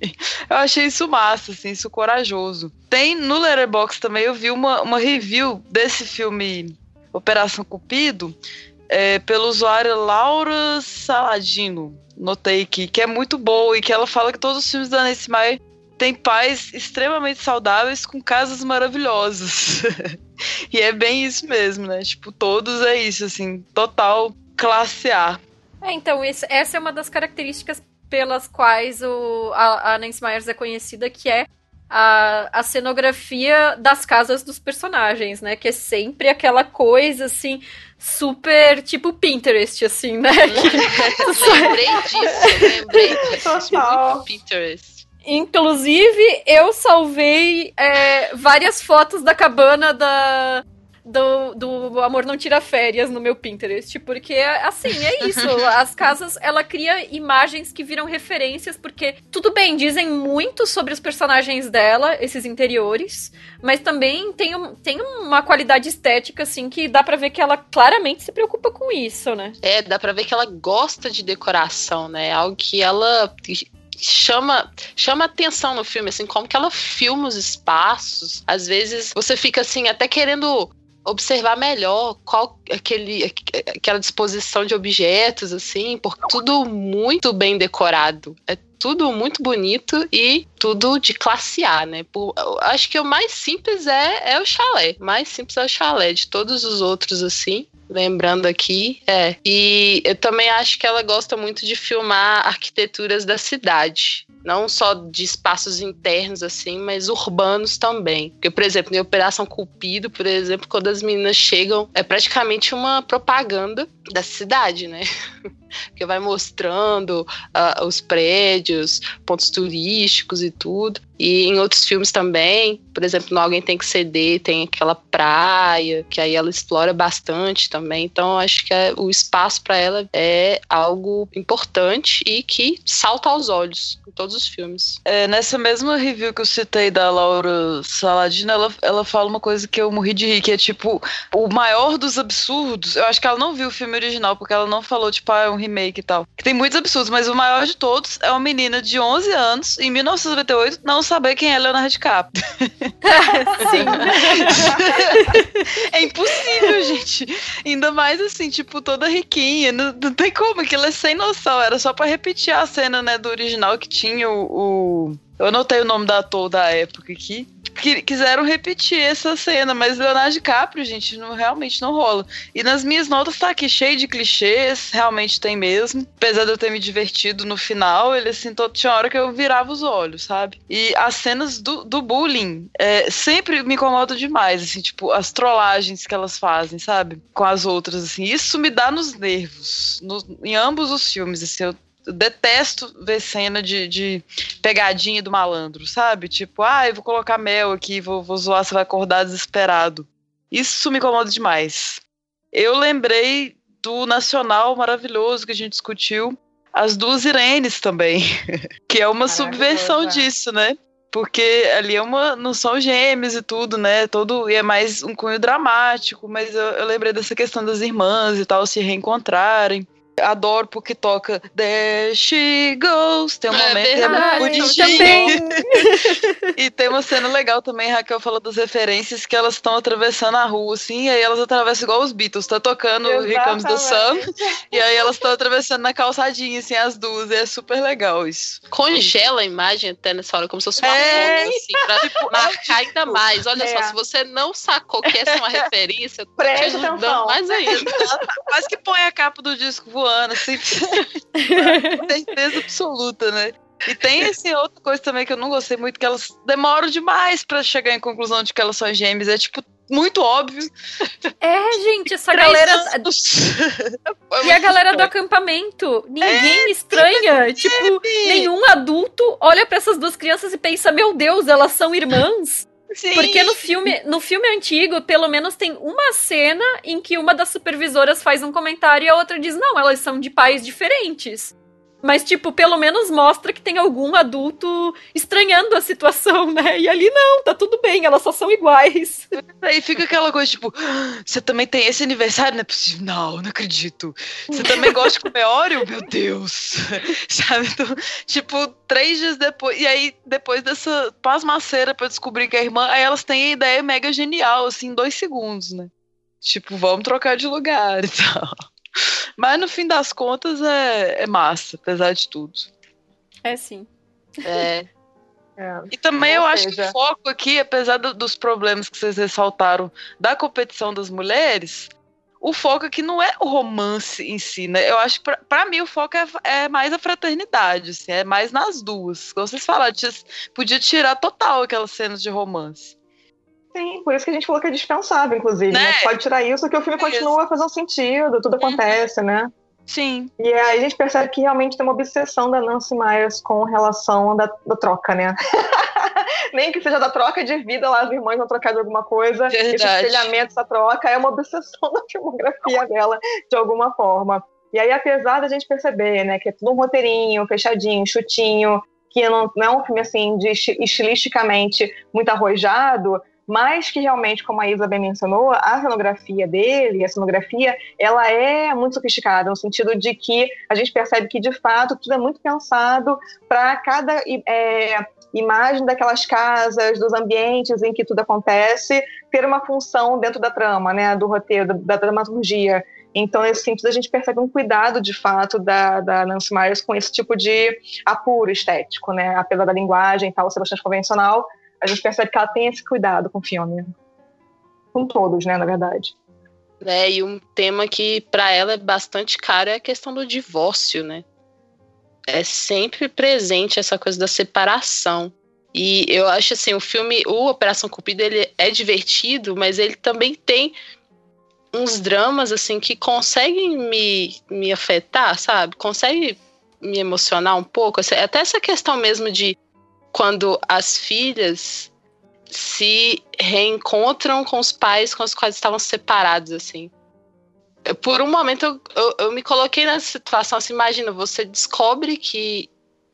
Eu achei isso massa, assim, isso corajoso. Tem no Letterboxd também, eu vi uma, uma review desse filme Operação Cupido, é, pelo usuário Laura Saladino notei que, que é muito boa e que ela fala que todos os filmes da Nancy Meyer têm pais extremamente saudáveis com casas maravilhosas. e é bem isso mesmo, né? Tipo, todos é isso, assim, total classe A. É, então, essa é uma das características pelas quais o, a, a Nancy Myers é conhecida, que é a, a cenografia das casas dos personagens, né? Que é sempre aquela coisa assim super tipo Pinterest, assim, né? lembrei disso, lembrei disso. Muito Pinterest. Inclusive, eu salvei é, várias fotos da cabana da, do, do Amor Não Tira Férias no meu Pinterest, porque, assim, é isso. As casas, ela cria imagens que viram referências, porque, tudo bem, dizem muito sobre os personagens dela, esses interiores, mas também tem, um, tem uma qualidade estética, assim, que dá para ver que ela claramente se preocupa com isso, né? É, dá pra ver que ela gosta de decoração, né? Algo que ela chama chama atenção no filme, assim, como que ela filma os espaços. Às vezes você fica assim, até querendo observar melhor qual aquele, aquela disposição de objetos, assim, porque tudo muito bem decorado. É tudo muito bonito e tudo de classe A, né? Por, acho que o mais simples é, é o chalé. O mais simples é o chalé. De todos os outros, assim, lembrando aqui, é. E eu também acho que ela gosta muito de filmar arquiteturas da cidade não só de espaços internos assim, mas urbanos também. Porque, por exemplo, em Operação Cupido, por exemplo, quando as meninas chegam, é praticamente uma propaganda da cidade, né? que vai mostrando uh, os prédios, pontos turísticos e tudo. E em outros filmes também, por exemplo, no Alguém Tem Que Ceder, tem aquela praia, que aí ela explora bastante também. Então, acho que é, o espaço para ela é algo importante e que salta aos olhos em todos os filmes. É, nessa mesma review que eu citei da Laura Saladino, ela, ela fala uma coisa que eu morri de rir, que é tipo, o maior dos absurdos. Eu acho que ela não viu o filme original, porque ela não falou, tipo, ah, é um remake e tal. Que tem muitos absurdos, mas o maior de todos é uma menina de 11 anos, em 1998, não saber quem é Leonardo DiCaprio. Sim. é impossível, gente. Ainda mais assim, tipo, toda riquinha. Não, não tem como, aquilo é sem noção. Era só pra repetir a cena, né, do original que tinha o, o eu anotei o nome da ator da época aqui. Que, quiseram repetir essa cena, mas Leonardo DiCaprio, gente, não, realmente não rola. E nas minhas notas tá aqui cheio de clichês, realmente tem mesmo. Apesar de eu ter me divertido no final, ele assim, todo, tinha hora que eu virava os olhos, sabe? E as cenas do, do bullying é, sempre me incomodam demais, assim, tipo, as trollagens que elas fazem, sabe? Com as outras, assim. Isso me dá nos nervos. No, em ambos os filmes, assim, eu detesto ver cena de, de, pegadinha do malandro, sabe? Tipo, ah, eu vou colocar mel aqui, vou, vou zoar, você vai acordar desesperado. Isso me incomoda demais. Eu lembrei do Nacional maravilhoso que a gente discutiu, as duas Irenes também, que é uma subversão disso, né? Porque ali é uma. Não são gêmeos e tudo, né? Todo, e é mais um cunho dramático, mas eu, eu lembrei dessa questão das irmãs e tal se reencontrarem. Adoro porque toca There She Goes. Tem um é momento é muito bonitinho. e tem uma cena legal também, Raquel falou das referências que elas estão atravessando a rua, assim, e aí elas atravessam igual os Beatles. Tá tocando o Here Comes the Sun. E aí elas estão atravessando na calçadinha, assim, as duas. E é super legal isso. Congela a imagem até nessa hora, como se fosse uma é, assim, pra tipo, marcar ainda mais. Olha é. só, se você não sacou que essa é uma referência, Preste te ajudando atenção. mais ainda. Mas que põe a capa do disco voando voando, assim. certeza absoluta, né? E tem esse outra coisa também que eu não gostei muito, que elas demoram demais para chegar em conclusão de que elas são gêmeas. É tipo muito óbvio. É, gente, essa galera. e a galera do acampamento. Ninguém é, estranha. Tipo, nenhum adulto olha para essas duas crianças e pensa: Meu Deus, elas são irmãs. Sim. Porque no filme, no filme antigo, pelo menos tem uma cena em que uma das supervisoras faz um comentário e a outra diz: não, elas são de pais diferentes. Mas, tipo, pelo menos mostra que tem algum adulto estranhando a situação, né? E ali não, tá tudo bem, elas só são iguais. Aí fica aquela coisa, tipo, ah, você também tem esse aniversário? Não é possível. Não, não acredito. Você também gosta de comer óleo? Meu Deus. Sabe? Então, tipo, três dias depois. E aí, depois dessa pasmaceira pra descobrir que é irmã, aí elas têm a ideia mega genial, assim, em dois segundos, né? Tipo, vamos trocar de lugar e tal. Mas no fim das contas é, é massa, apesar de tudo. É sim. É. é. E também eu acho que o foco aqui, apesar do, dos problemas que vocês ressaltaram da competição das mulheres, o foco aqui não é o romance em si, né? Eu acho que pra, pra mim o foco é, é, mais a fraternidade, assim, é mais nas duas. Como vocês falaram, podia tirar total aquelas cenas de romance. Sim, por isso que a gente falou que é dispensável, inclusive. Né? Né? Pode tirar isso que o filme continua fazendo sentido, tudo uhum. acontece, né? Sim. E aí a gente percebe que realmente tem uma obsessão da Nancy Myers com relação da, da troca, né? Nem que seja da troca de vida, lá as irmãs vão trocar de alguma coisa. Verdade. Esse espelhamento, essa troca, é uma obsessão da filmografia dela, de alguma forma. E aí, apesar da gente perceber, né, que é tudo um roteirinho, fechadinho, chutinho, que não, não é um filme, assim, de, estilisticamente muito arrojado, mas que realmente, como a Isa bem mencionou, a cenografia dele, a cenografia, ela é muito sofisticada, no sentido de que a gente percebe que, de fato, tudo é muito pensado para cada é, imagem daquelas casas, dos ambientes em que tudo acontece, ter uma função dentro da trama, né, do roteiro, da, da dramaturgia. Então, nesse sentido, a gente percebe um cuidado, de fato, da, da Nancy Myers com esse tipo de apuro estético, né? Apesar da linguagem tal ser bastante convencional, a gente percebe que ela tem esse cuidado com o filme. Com todos, né, na verdade. É, e um tema que para ela é bastante caro é a questão do divórcio, né? É sempre presente essa coisa da separação. E eu acho assim, o filme, o Operação Cupido, ele é divertido, mas ele também tem uns dramas assim que conseguem me, me afetar, sabe? Consegue me emocionar um pouco. Até essa questão mesmo de quando as filhas se reencontram com os pais com os quais estavam separados, assim. Por um momento eu, eu, eu me coloquei nessa situação, assim, imagina, você descobre que,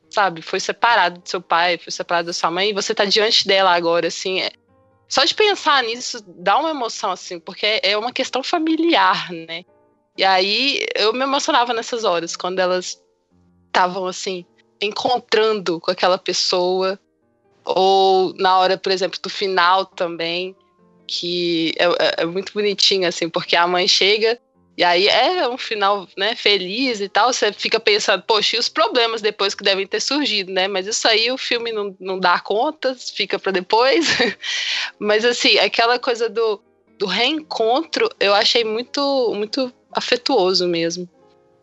sabe, foi separado do seu pai, foi separado da sua mãe, e você tá diante dela agora, assim, é, só de pensar nisso dá uma emoção, assim, porque é uma questão familiar, né? E aí eu me emocionava nessas horas, quando elas estavam assim, encontrando com aquela pessoa. Ou na hora, por exemplo, do final também, que é, é, é muito bonitinho, assim, porque a mãe chega e aí é um final, né, feliz e tal. Você fica pensando, poxa, e os problemas depois que devem ter surgido, né? Mas isso aí o filme não, não dá conta, fica para depois. Mas assim, aquela coisa do, do reencontro, eu achei muito, muito afetuoso mesmo.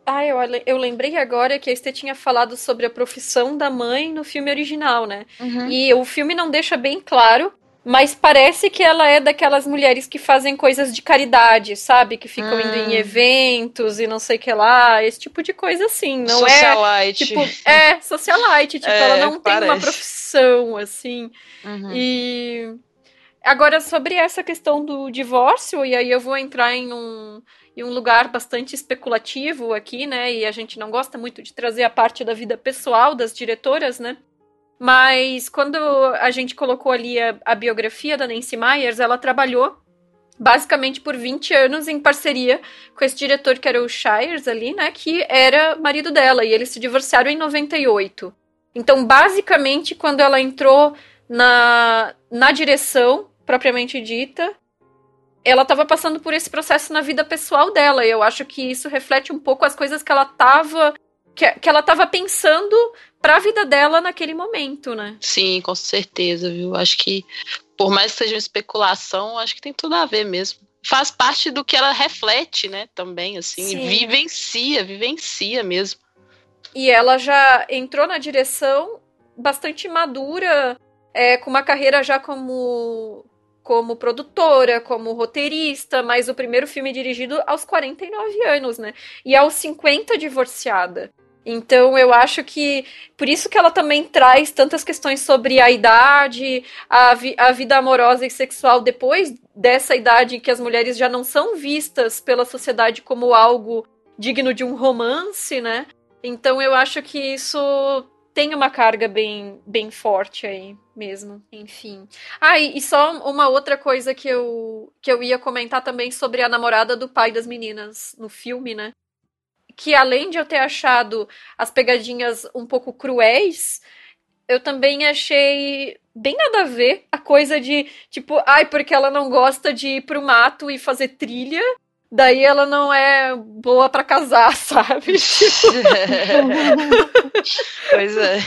Ah, eu, eu lembrei agora que a Estê tinha falado sobre a profissão da mãe no filme original, né? Uhum. E o filme não deixa bem claro mas parece que ela é daquelas mulheres que fazem coisas de caridade, sabe? Que ficam hum. indo em hum. eventos e não sei o que lá, esse tipo de coisa assim. Não é, socialite. é. Tipo, é, socialite. Tipo, é, ela não parece. tem uma profissão, assim. Uhum. E. Agora, sobre essa questão do divórcio, e aí eu vou entrar em um, em um lugar bastante especulativo aqui, né? E a gente não gosta muito de trazer a parte da vida pessoal das diretoras, né? Mas quando a gente colocou ali a, a biografia da Nancy Myers, ela trabalhou basicamente por 20 anos em parceria com esse diretor que era o Shires ali, né, que era marido dela, e eles se divorciaram em 98. Então, basicamente, quando ela entrou na, na direção, propriamente dita, ela estava passando por esse processo na vida pessoal dela, e eu acho que isso reflete um pouco as coisas que ela estava que, que ela estava pensando para a vida dela naquele momento, né? Sim, com certeza, viu? Acho que por mais que seja uma especulação, acho que tem tudo a ver mesmo. Faz parte do que ela reflete, né? Também, assim, Sim. vivencia, vivencia mesmo. E ela já entrou na direção bastante madura, é, com uma carreira já como como produtora, como roteirista, mas o primeiro filme dirigido aos 49 anos, né? E aos 50 divorciada. Então eu acho que por isso que ela também traz tantas questões sobre a idade, a, vi a vida amorosa e sexual depois dessa idade em que as mulheres já não são vistas pela sociedade como algo digno de um romance, né? Então eu acho que isso tem uma carga bem, bem forte aí mesmo, enfim. Ah, e, e, só uma outra coisa que eu, que eu ia comentar também sobre a namorada do pai das meninas no filme, né? que além de eu ter achado as pegadinhas um pouco cruéis, eu também achei bem nada a ver a coisa de, tipo, ai, porque ela não gosta de ir pro mato e fazer trilha, daí ela não é boa para casar, sabe? pois é.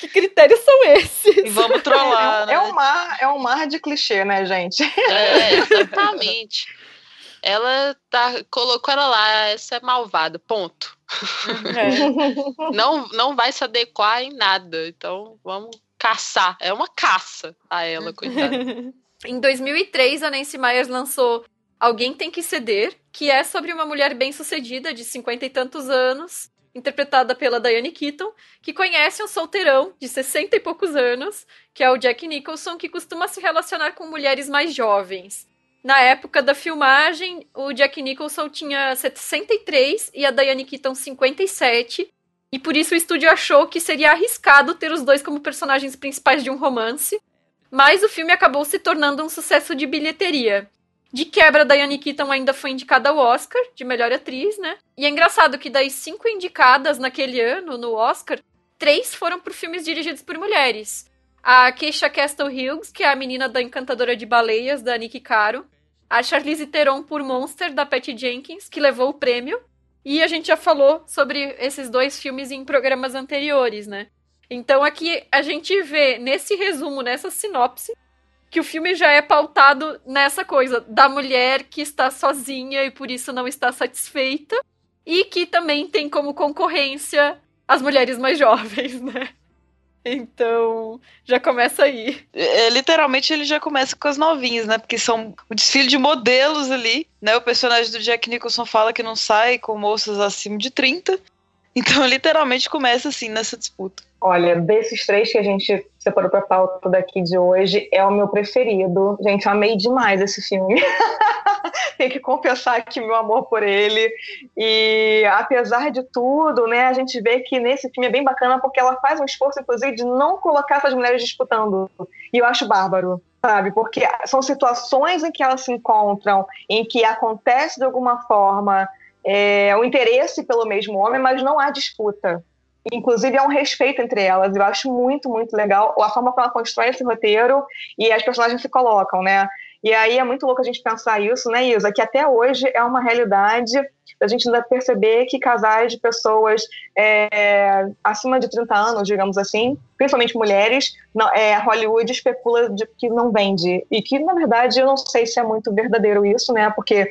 Que critérios são esses? E vamos trollar, é, né? é, um mar, é um mar de clichê, né, gente? É, exatamente ela tá, colocou ela lá, essa é malvada, ponto. É. não, não vai se adequar em nada, então vamos caçar. É uma caça a ela, coitada. em 2003, a Nancy Myers lançou Alguém Tem Que Ceder, que é sobre uma mulher bem-sucedida de cinquenta e tantos anos, interpretada pela Diane Keaton, que conhece um solteirão de sessenta e poucos anos, que é o Jack Nicholson, que costuma se relacionar com mulheres mais jovens. Na época da filmagem, o Jack Nicholson tinha 63 e a Diane Keaton 57. E por isso o estúdio achou que seria arriscado ter os dois como personagens principais de um romance. Mas o filme acabou se tornando um sucesso de bilheteria. De quebra, Diane Keaton ainda foi indicada ao Oscar de melhor atriz, né? E é engraçado que das cinco indicadas naquele ano no Oscar, três foram por filmes dirigidos por mulheres. A Keisha Castle Hughes, que é a menina da Encantadora de Baleias, da Nick Caro a Charlize Theron por Monster, da Patty Jenkins, que levou o prêmio. E a gente já falou sobre esses dois filmes em programas anteriores, né? Então aqui a gente vê nesse resumo, nessa sinopse, que o filme já é pautado nessa coisa da mulher que está sozinha e por isso não está satisfeita, e que também tem como concorrência as mulheres mais jovens, né? Então, já começa aí. É, literalmente ele já começa com as novinhas, né? Porque são o desfile de modelos ali, né? O personagem do Jack Nicholson fala que não sai com moças acima de 30. Então, literalmente começa assim nessa disputa. Olha, desses três que a gente separou para pauta daqui de hoje, é o meu preferido. Gente, amei demais esse filme. Tenho que confessar aqui meu amor por ele. E apesar de tudo, né, a gente vê que nesse filme é bem bacana porque ela faz um esforço, inclusive, de não colocar essas mulheres disputando. E eu acho bárbaro, sabe? Porque são situações em que elas se encontram, em que acontece de alguma forma é, o interesse pelo mesmo homem, mas não há disputa. Inclusive, há um respeito entre elas. Eu acho muito, muito legal a forma como ela constrói esse roteiro e as personagens se colocam, né? E aí é muito louco a gente pensar isso, né, Isa? Que até hoje é uma realidade a gente ainda perceber que casais de pessoas é, acima de 30 anos, digamos assim, principalmente mulheres, não, é, Hollywood especula de que não vende. E que, na verdade, eu não sei se é muito verdadeiro isso, né? Porque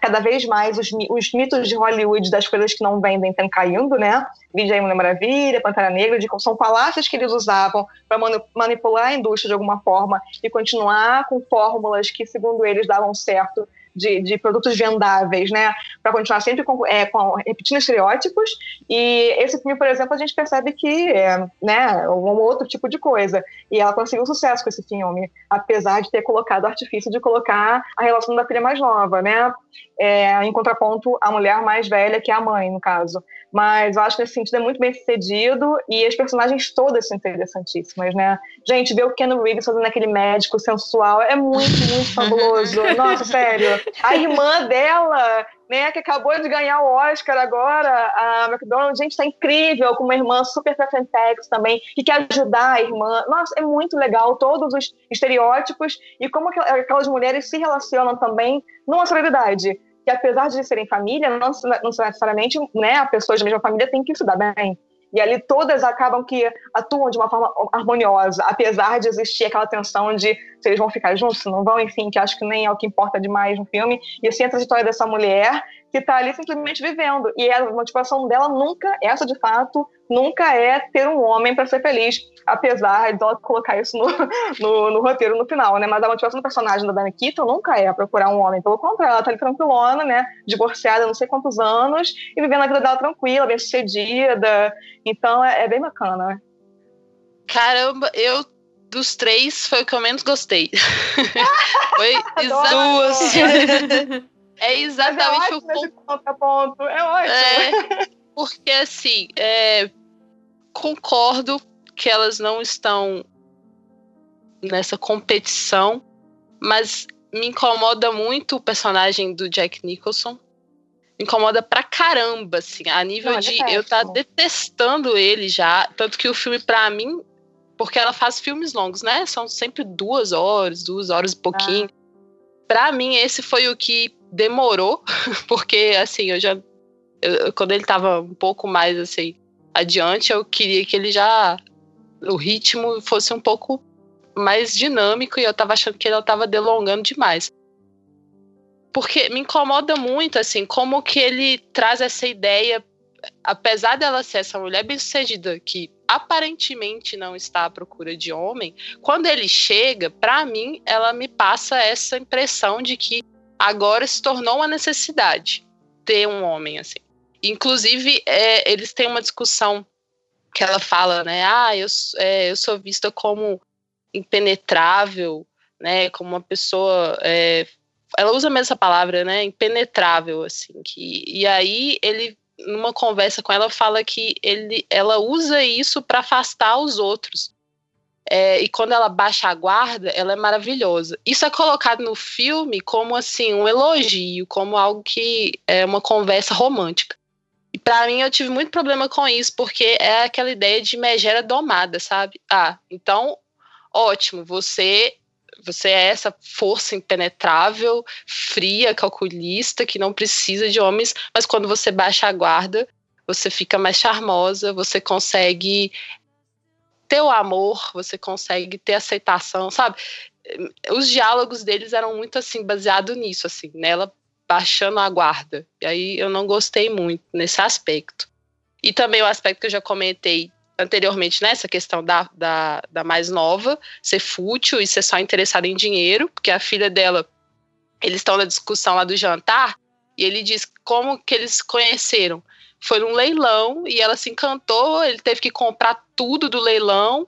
cada vez mais os, os mitos de Hollywood das coisas que não vendem estão caindo, né? Vídeo Mulher Maravilha, Pantera Negra, de, são falácias que eles usavam para manipular a indústria de alguma forma e continuar com fórmulas que, segundo eles, davam certo de, de produtos vendáveis, né? Para continuar sempre com, é, com, repetindo estereótipos. E esse filme, por exemplo, a gente percebe que é né, um outro tipo de coisa. E ela conseguiu sucesso com esse filme, apesar de ter colocado o artifício de colocar a relação da filha mais nova, né? É, em contraponto à mulher mais velha, que é a mãe, no caso. Mas eu acho que nesse sentido é muito bem sucedido e as personagens todas são interessantíssimas, né? Gente, ver o Ken Reeves fazendo aquele médico sensual é muito, muito fabuloso. Nossa, sério. A irmã dela, né, que acabou de ganhar o Oscar agora, a McDonald, gente, tá incrível, com uma irmã super Frentex também, que quer ajudar a irmã. Nossa, é muito legal, todos os estereótipos e como aquelas mulheres se relacionam também numa solidariedade que apesar de serem família, não, não necessariamente né, pessoas da mesma família têm que se dar bem. E ali todas acabam que atuam de uma forma harmoniosa, apesar de existir aquela tensão de se eles vão ficar juntos, se não vão, enfim, que acho que nem é o que importa demais no filme. E assim, a trajetória dessa mulher que está ali simplesmente vivendo. E a motivação dela nunca, essa de fato, nunca é ter um homem para ser feliz, apesar de ela colocar isso no, no, no, roteiro no final, né? Mas a motivação do personagem da Dani Keaton nunca é procurar um homem, pelo contrário, ela tá ali tranquilona, né? Divorciada não sei quantos anos e vivendo a vida dela tranquila, bem sucedida. Então é, é bem bacana. Caramba, eu dos três foi o que eu menos gostei. foi exatamente. É exatamente é o ponto. ponto. É ótimo. É, porque assim, é, concordo que elas não estão nessa competição, mas me incomoda muito o personagem do Jack Nicholson. Me incomoda pra caramba, assim, a nível não, de eu tá detestando ele já. Tanto que o filme, pra mim, porque ela faz filmes longos, né? São sempre duas horas, duas horas e pouquinho. Ah. Pra mim, esse foi o que demorou, porque assim, eu já. Eu, quando ele tava um pouco mais assim adiante, eu queria que ele já. O ritmo fosse um pouco mais dinâmico e eu tava achando que ele tava delongando demais. Porque me incomoda muito, assim, como que ele traz essa ideia, apesar dela ser essa mulher bem-sucedida, que aparentemente não está à procura de homem, quando ele chega, para mim, ela me passa essa impressão de que agora se tornou uma necessidade ter um homem assim. Inclusive, é, eles têm uma discussão que ela fala, né? Ah, eu, é, eu sou vista como impenetrável, né? Como uma pessoa. É, ela usa mesmo essa palavra, né? Impenetrável, assim. Que, e aí ele, numa conversa com ela, fala que ele, ela usa isso para afastar os outros. É, e quando ela baixa a guarda, ela é maravilhosa. Isso é colocado no filme como assim um elogio, como algo que é uma conversa romântica. E para mim eu tive muito problema com isso, porque é aquela ideia de megera domada, sabe? Ah, então ótimo, você você é essa força impenetrável, fria, calculista, que não precisa de homens, mas quando você baixa a guarda, você fica mais charmosa, você consegue ter o amor, você consegue ter aceitação, sabe? Os diálogos deles eram muito assim, baseado nisso, assim, nela baixando a guarda. E aí eu não gostei muito nesse aspecto. E também o aspecto que eu já comentei anteriormente nessa questão da, da, da mais nova ser fútil e ser só interessada em dinheiro, porque a filha dela, eles estão na discussão lá do jantar, e ele diz como que eles conheceram foi num leilão e ela se encantou, ele teve que comprar tudo do leilão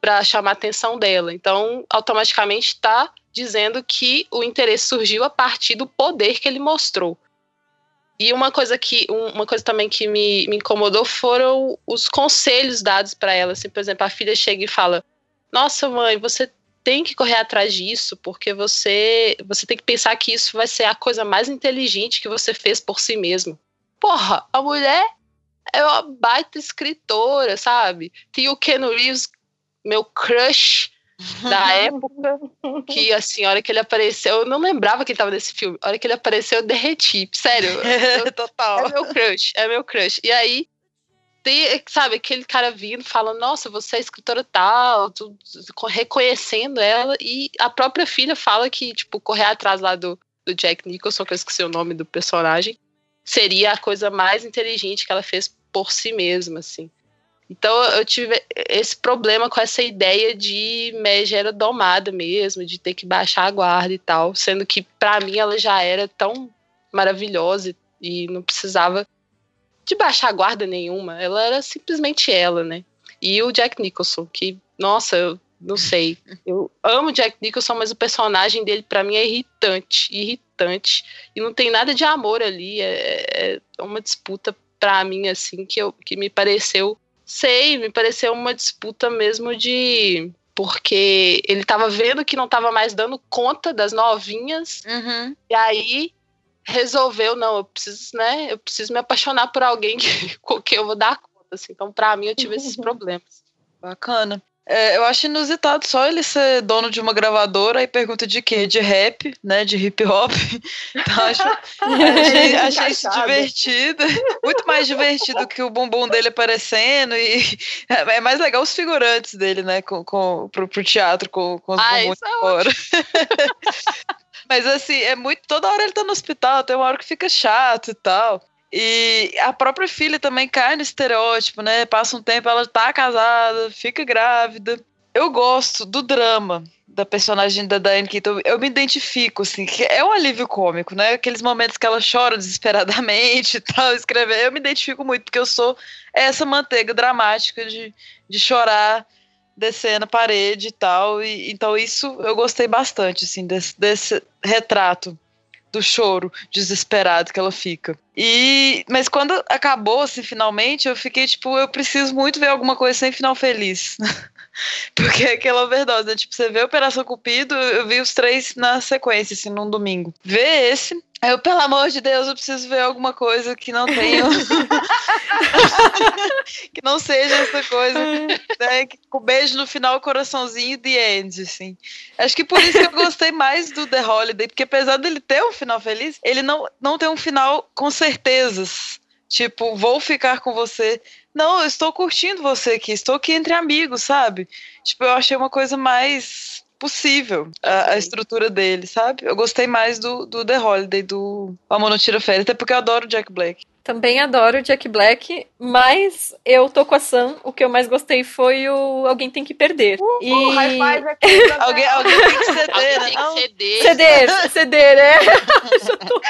para chamar a atenção dela. Então, automaticamente está dizendo que o interesse surgiu a partir do poder que ele mostrou. E uma coisa que uma coisa também que me, me incomodou foram os conselhos dados para ela. Assim, por exemplo, a filha chega e fala: "Nossa, mãe, você tem que correr atrás disso, porque você você tem que pensar que isso vai ser a coisa mais inteligente que você fez por si mesmo. Porra, a mulher é uma baita escritora, sabe? Tem o Ken Reeves, meu crush da época, que assim, a hora que ele apareceu, eu não lembrava que ele tava nesse filme. A hora que ele apareceu, eu derreti. Sério. Eu, Total. É meu crush, é meu crush. E aí, tem, sabe, aquele cara vindo falando, nossa, você é escritora tal, tu, reconhecendo ela, e a própria filha fala que, tipo, correr atrás lá do, do Jack Nicholson, que eu esqueci o nome do personagem, seria a coisa mais inteligente que ela fez por si mesma, assim. Então eu tive esse problema com essa ideia de megera domada mesmo, de ter que baixar a guarda e tal, sendo que para mim ela já era tão maravilhosa e não precisava de baixar a guarda nenhuma, ela era simplesmente ela, né? E o Jack Nicholson, que, nossa, eu não sei, eu amo Jack Nicholson, mas o personagem dele para mim é irritante, irritante, e não tem nada de amor ali, é, é uma disputa para mim assim que eu que me pareceu sei, me pareceu uma disputa mesmo de. Porque ele tava vendo que não tava mais dando conta das novinhas. Uhum. E aí resolveu, não, eu preciso, né? Eu preciso me apaixonar por alguém que, com quem eu vou dar conta. Assim. Então, pra mim, eu tive esses problemas. Bacana. É, eu acho inusitado só ele ser dono de uma gravadora e pergunta de quê? De rap, né? De hip hop. Então acho, achei, achei isso divertido. Muito mais divertido que o bumbum dele aparecendo. E é mais legal os figurantes dele, né? Com, com, pro, pro teatro com, com os Ah, bumbums isso é de fora. Mas assim, é muito. Toda hora ele tá no hospital, tem uma hora que fica chato e tal. E a própria filha também cai no estereótipo, né? Passa um tempo, ela tá casada, fica grávida. Eu gosto do drama da personagem da Diane Keaton. Eu me identifico, assim, que é um alívio cômico, né? Aqueles momentos que ela chora desesperadamente e tal, escrever. Eu me identifico muito, porque eu sou essa manteiga dramática de, de chorar descendo a parede e tal. E, então isso eu gostei bastante, assim, desse, desse retrato do choro desesperado que ela fica. E mas quando acabou assim finalmente, eu fiquei tipo, eu preciso muito ver alguma coisa sem final feliz. Porque é aquela overdose, né? Tipo, você vê Operação Cupido, eu vi os três na sequência, assim, num domingo. Vê esse, eu, pelo amor de Deus, eu preciso ver alguma coisa que não tenha. que não seja essa coisa, né? que- Com beijo no final, coraçãozinho, the end, assim. Acho que por isso que eu gostei mais do The Holiday, porque apesar dele ter um final feliz, ele não, não tem um final com certezas. Tipo, vou ficar com você. Não, eu estou curtindo você aqui, estou aqui entre amigos, sabe? Tipo, eu achei uma coisa mais possível a, a estrutura dele, sabe? Eu gostei mais do, do The Holiday, do Amor Não Tira Férias, até porque eu adoro Jack Black. Também adoro o Jack Black, mas eu tô com a Sam. O que eu mais gostei foi o Alguém Tem Que Perder. e... Uh, high five aqui alguém, alguém tem que ceder, Alguém né? tem Não? que ceder. Ceder, ceder, é. já tô,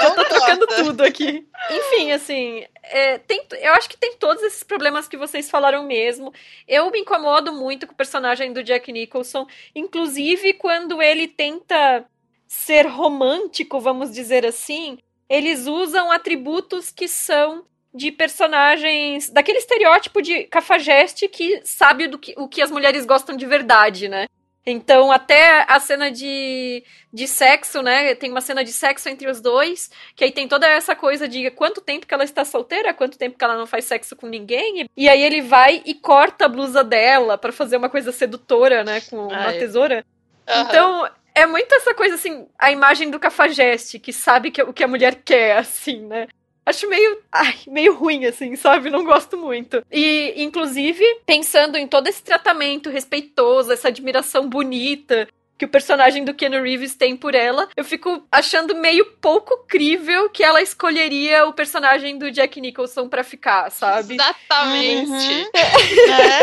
já tô trocando tudo aqui. Enfim, assim, é, tem, eu acho que tem todos esses problemas que vocês falaram mesmo. Eu me incomodo muito com o personagem do Jack Nicholson, inclusive quando ele tenta ser romântico, vamos dizer assim, eles usam atributos que são de personagens daquele estereótipo de cafajeste que sabe do que, o que as mulheres gostam de verdade, né? Então, até a cena de, de sexo, né? Tem uma cena de sexo entre os dois, que aí tem toda essa coisa de quanto tempo que ela está solteira, quanto tempo que ela não faz sexo com ninguém. E, aí ele vai e corta a blusa dela pra fazer uma coisa sedutora, né? Com uma Ai. tesoura. Aham. Então, é muito essa coisa assim, a imagem do cafajeste, que sabe que, o que a mulher quer, assim, né? Acho meio, ai, meio ruim, assim, sabe? Não gosto muito. E, inclusive, pensando em todo esse tratamento respeitoso, essa admiração bonita que o personagem do Keanu Reeves tem por ela, eu fico achando meio pouco crível que ela escolheria o personagem do Jack Nicholson pra ficar, sabe? Exatamente. Uhum. É.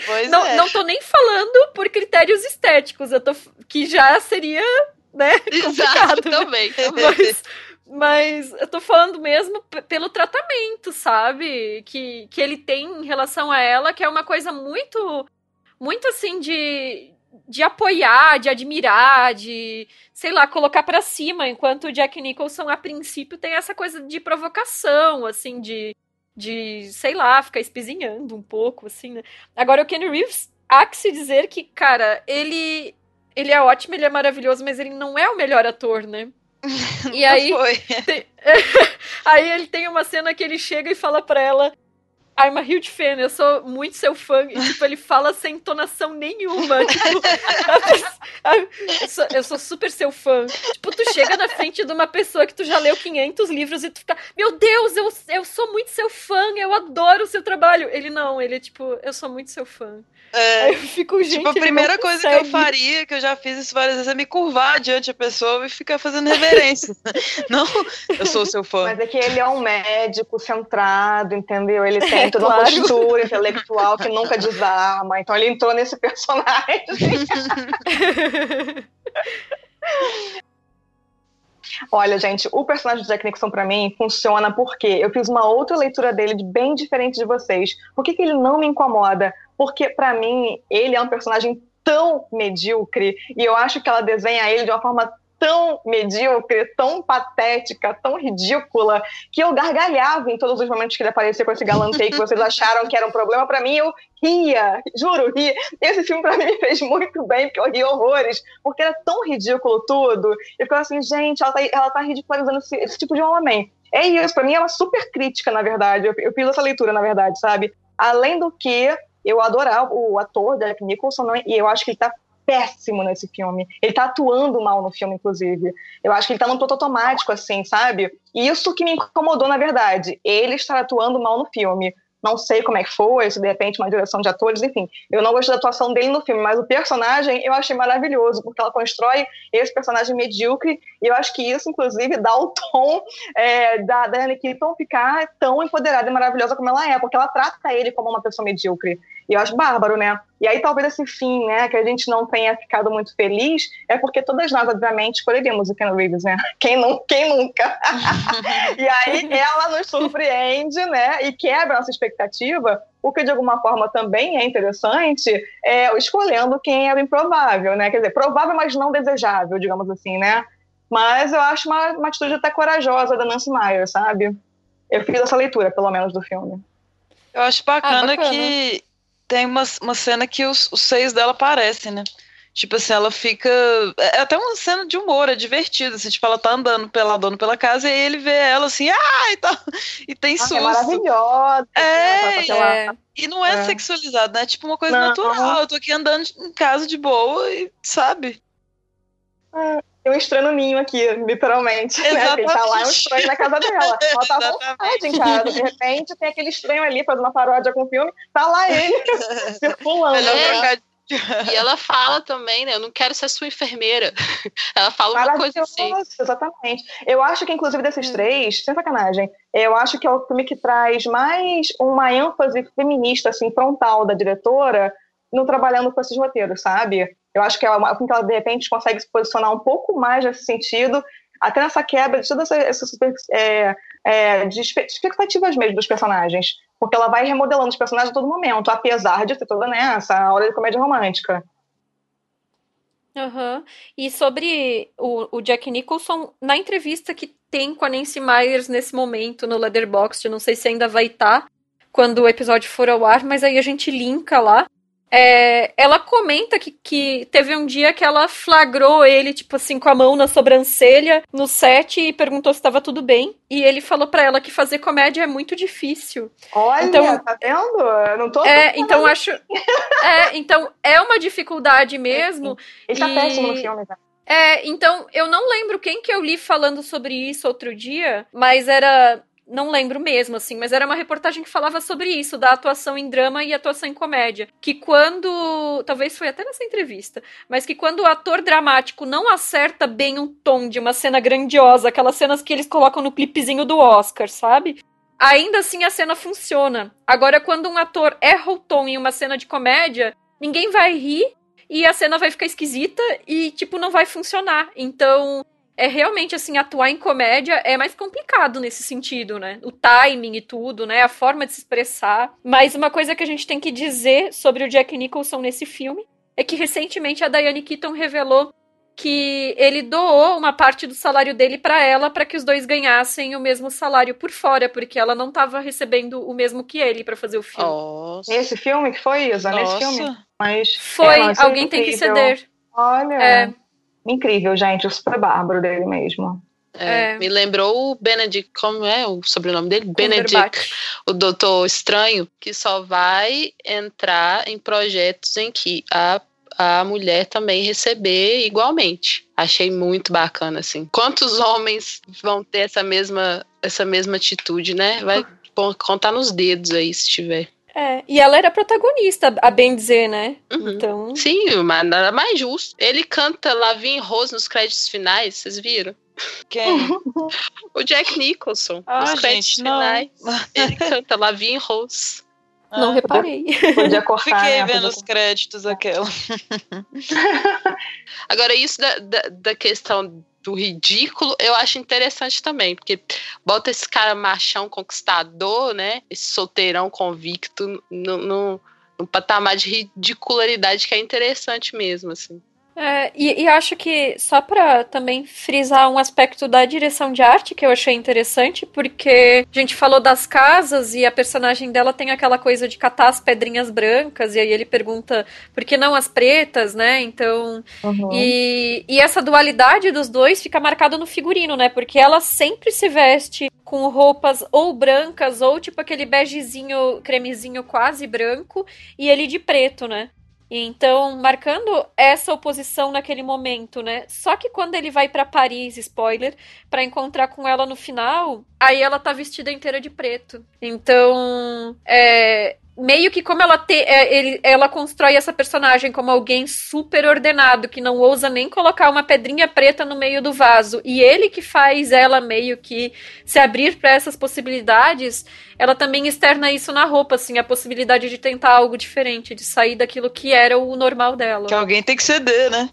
Pois Não, é. não tô nem falando por critérios estéticos, eu tô que já seria, né, Exato, complicado. né? também. também. Mas, mas eu tô falando mesmo pelo tratamento, sabe? Que, que ele tem em relação a ela, que é uma coisa muito, muito assim de, de apoiar, de admirar, de, sei lá, colocar pra cima, enquanto o Jack Nicholson, a princípio, tem essa coisa de provocação, assim, de, de sei lá, ficar espizinhando um pouco, assim, né? Agora, o Kenny Reeves, há que se dizer que, cara, ele, ele é ótimo, ele é maravilhoso, mas ele não é o melhor ator, né? e aí. Tem... aí ele tem uma cena que ele chega e fala pra ela. I'm a huge fan, eu sou muito seu fã. E, tipo, ele fala sem entonação nenhuma. Tipo, eu, sou, eu, sou, super seu fã. Tipo, tu chega na frente de uma pessoa que tu já leu 500 livros e tu fica, meu Deus, eu, eu sou muito seu fã, eu adoro o seu trabalho. Ele não, ele é tipo, eu sou muito seu fã. É, Aí eu fico, gente, tipo, a primeira coisa consegue. que eu faria, que eu já fiz isso várias vezes, é me curvar diante da pessoa e ficar fazendo reverência. não, eu sou seu fã. Mas é que ele é um médico centrado, entendeu? Ele tem é, toda claro. uma postura intelectual que nunca desarma. Então ele entrou nesse personagem. Olha, gente, o personagem de Jack Nixon para mim funciona porque eu fiz uma outra leitura dele bem diferente de vocês. Por que, que ele não me incomoda? Porque para mim ele é um personagem tão medíocre e eu acho que ela desenha ele de uma forma tão medíocre, tão patética, tão ridícula, que eu gargalhava em todos os momentos que ele aparecia com esse galanteio que vocês acharam que era um problema. para mim, eu ria, juro, ria. Esse filme para mim fez muito bem, porque eu ri horrores, porque era tão ridículo tudo. Eu ficava assim, gente, ela tá, ela tá ridicularizando esse, esse tipo de homem. É isso, para mim é uma super crítica, na verdade. Eu, eu fiz essa leitura, na verdade, sabe? Além do que, eu adorava o ator Jack Nicholson, e eu acho que ele tá péssimo nesse filme. Ele tá atuando mal no filme, inclusive. Eu acho que ele tá num ponto automático, assim, sabe? E isso que me incomodou, na verdade. Ele está atuando mal no filme. Não sei como é que foi, se de repente uma direção de atores, enfim. Eu não gostei da atuação dele no filme, mas o personagem eu achei maravilhoso, porque ela constrói esse personagem medíocre, e eu acho que isso, inclusive, dá o tom é, da Diane Keaton ficar tão empoderada e maravilhosa como ela é, porque ela trata ele como uma pessoa medíocre. E eu acho bárbaro, né? E aí talvez esse fim, né, que a gente não tenha ficado muito feliz, é porque todas nós, obviamente, escolheríamos o Ken Reeves, né? Quem, não, quem nunca? e aí ela nos surpreende, né, e quebra nossa expectativa, o que de alguma forma também é interessante, é escolhendo quem é o improvável, né? Quer dizer, provável, mas não desejável, digamos assim, né? Mas eu acho uma, uma atitude até corajosa da Nancy Meyer, sabe? Eu fiz essa leitura, pelo menos, do filme. Eu acho bacana, ah, bacana. que tem uma, uma cena que os, os seios dela aparecem, né? Tipo assim, ela fica. É, é até uma cena de humor, é divertida. Assim, tipo, ela tá andando pela dona pela casa e ele vê ela assim, ah, e tal. E tem ah, susto. É maravilhosa. É, é. E não é, é, sexualizado, né? É tipo uma coisa não. natural. Eu tô aqui andando em casa de boa e, sabe? É um estranho no ninho aqui, literalmente. Né? Quem tá lá é um estranho na casa dela. Ela tá vontade em casa. De repente tem aquele estranho ali fazendo uma paródia com o filme, tá lá ele circulando. É, e ela fala também, né? Eu não quero ser sua enfermeira. Ela fala uma coisa assim. Exatamente. Eu acho que, inclusive, desses hum. três, sem sacanagem, eu acho que é o filme que traz mais uma ênfase feminista, assim, frontal da diretora no trabalhando com esses roteiros, sabe? Eu acho que é uma, que ela, de repente, consegue se posicionar um pouco mais nesse sentido, até nessa quebra de todas essas é, é, expectativas mesmo dos personagens. Porque ela vai remodelando os personagens a todo momento, apesar de ter toda né, essa hora de comédia romântica. Uhum. E sobre o, o, Jack Nicholson, na entrevista que tem com a Nancy Myers nesse momento no Leatherbox, eu não sei se ainda vai estar tá quando o episódio for ao ar, mas aí a gente linka lá. É, ela comenta que, que teve um dia que ela flagrou ele, tipo assim, com a mão na sobrancelha no set e perguntou se estava tudo bem. E ele falou para ela que fazer comédia é muito difícil. Olha, então, tá vendo? Eu não tô. É, então acho. é, então é uma dificuldade mesmo. É, ele tá e... péssimo no filme, tá? É, então eu não lembro quem que eu li falando sobre isso outro dia, mas era não lembro mesmo, assim, mas era uma reportagem que falava sobre isso, da atuação em drama e atuação em comédia. Que quando. Talvez foi até nessa entrevista, mas que quando o ator dramático não acerta bem um tom de uma cena grandiosa, aquelas cenas que eles colocam no clipezinho do Oscar, sabe? Ainda assim a cena funciona. Agora, quando um ator erra o tom em uma cena de comédia, ninguém vai rir e a cena vai ficar esquisita e, tipo, não vai funcionar. Então, é realmente assim atuar em comédia é mais complicado nesse sentido, né? O timing e tudo, né? A forma de se expressar. Mas uma coisa que a gente tem que dizer sobre o Jack Nicholson nesse filme é que recentemente a Diane Keaton revelou que ele doou uma parte do salário dele para ela para que os dois ganhassem o mesmo salário por fora, porque ela não estava recebendo o mesmo que ele para fazer o filme. Nossa. Nesse filme que foi, Isa? Nesse filme? Mas foi, é, alguém tem que ceder. Olha. É. Incrível, gente, o super bárbaro dele mesmo. É, é. Me lembrou o Benedict, como é o sobrenome dele? Benedict, o Doutor Estranho, que só vai entrar em projetos em que a, a mulher também receber igualmente. Achei muito bacana, assim. Quantos homens vão ter essa mesma, essa mesma atitude, né? Vai contar nos dedos aí, se tiver. É, e ela era protagonista, a bem dizer, né? Uhum. Então... Sim, mas nada mais justo. Ele canta Lavin Rose nos créditos finais, vocês viram? Quem? o Jack Nicholson. Ah, nos créditos gente, finais. Ele canta Lavin Rose. Ah, não reparei. Podia cortar, Fiquei né? vendo os créditos aquela. Agora, isso da, da, da questão do ridículo, eu acho interessante também, porque bota esse cara machão conquistador, né? Esse solteirão convicto no, no, no patamar de ridicularidade que é interessante mesmo, assim. É, e, e, acho que só para também frisar um aspecto da direção de arte que eu achei interessante, porque a gente falou das casas e a personagem dela tem aquela coisa de catar as pedrinhas brancas, e aí ele pergunta por que não as pretas, né? Então. Uhum. E, e essa dualidade dos dois fica marcada no figurino, né? Porque ela sempre se veste com roupas ou brancas ou tipo aquele begezinho, cremezinho quase branco, e ele de preto, né? Então, marcando essa oposição naquele momento, né? Só que quando ele vai para Paris, spoiler, para encontrar com ela no final, aí ela tá vestida inteira de preto. Então, é, meio que como ela te, é, ele, ela constrói essa personagem como alguém super ordenado, que não ousa nem colocar uma pedrinha preta no meio do vaso, e ele que faz ela meio que se abrir para essas possibilidades, ela também externa isso na roupa, assim, a possibilidade de tentar algo diferente, de sair daquilo que era o normal dela. Que alguém tem que ceder, né?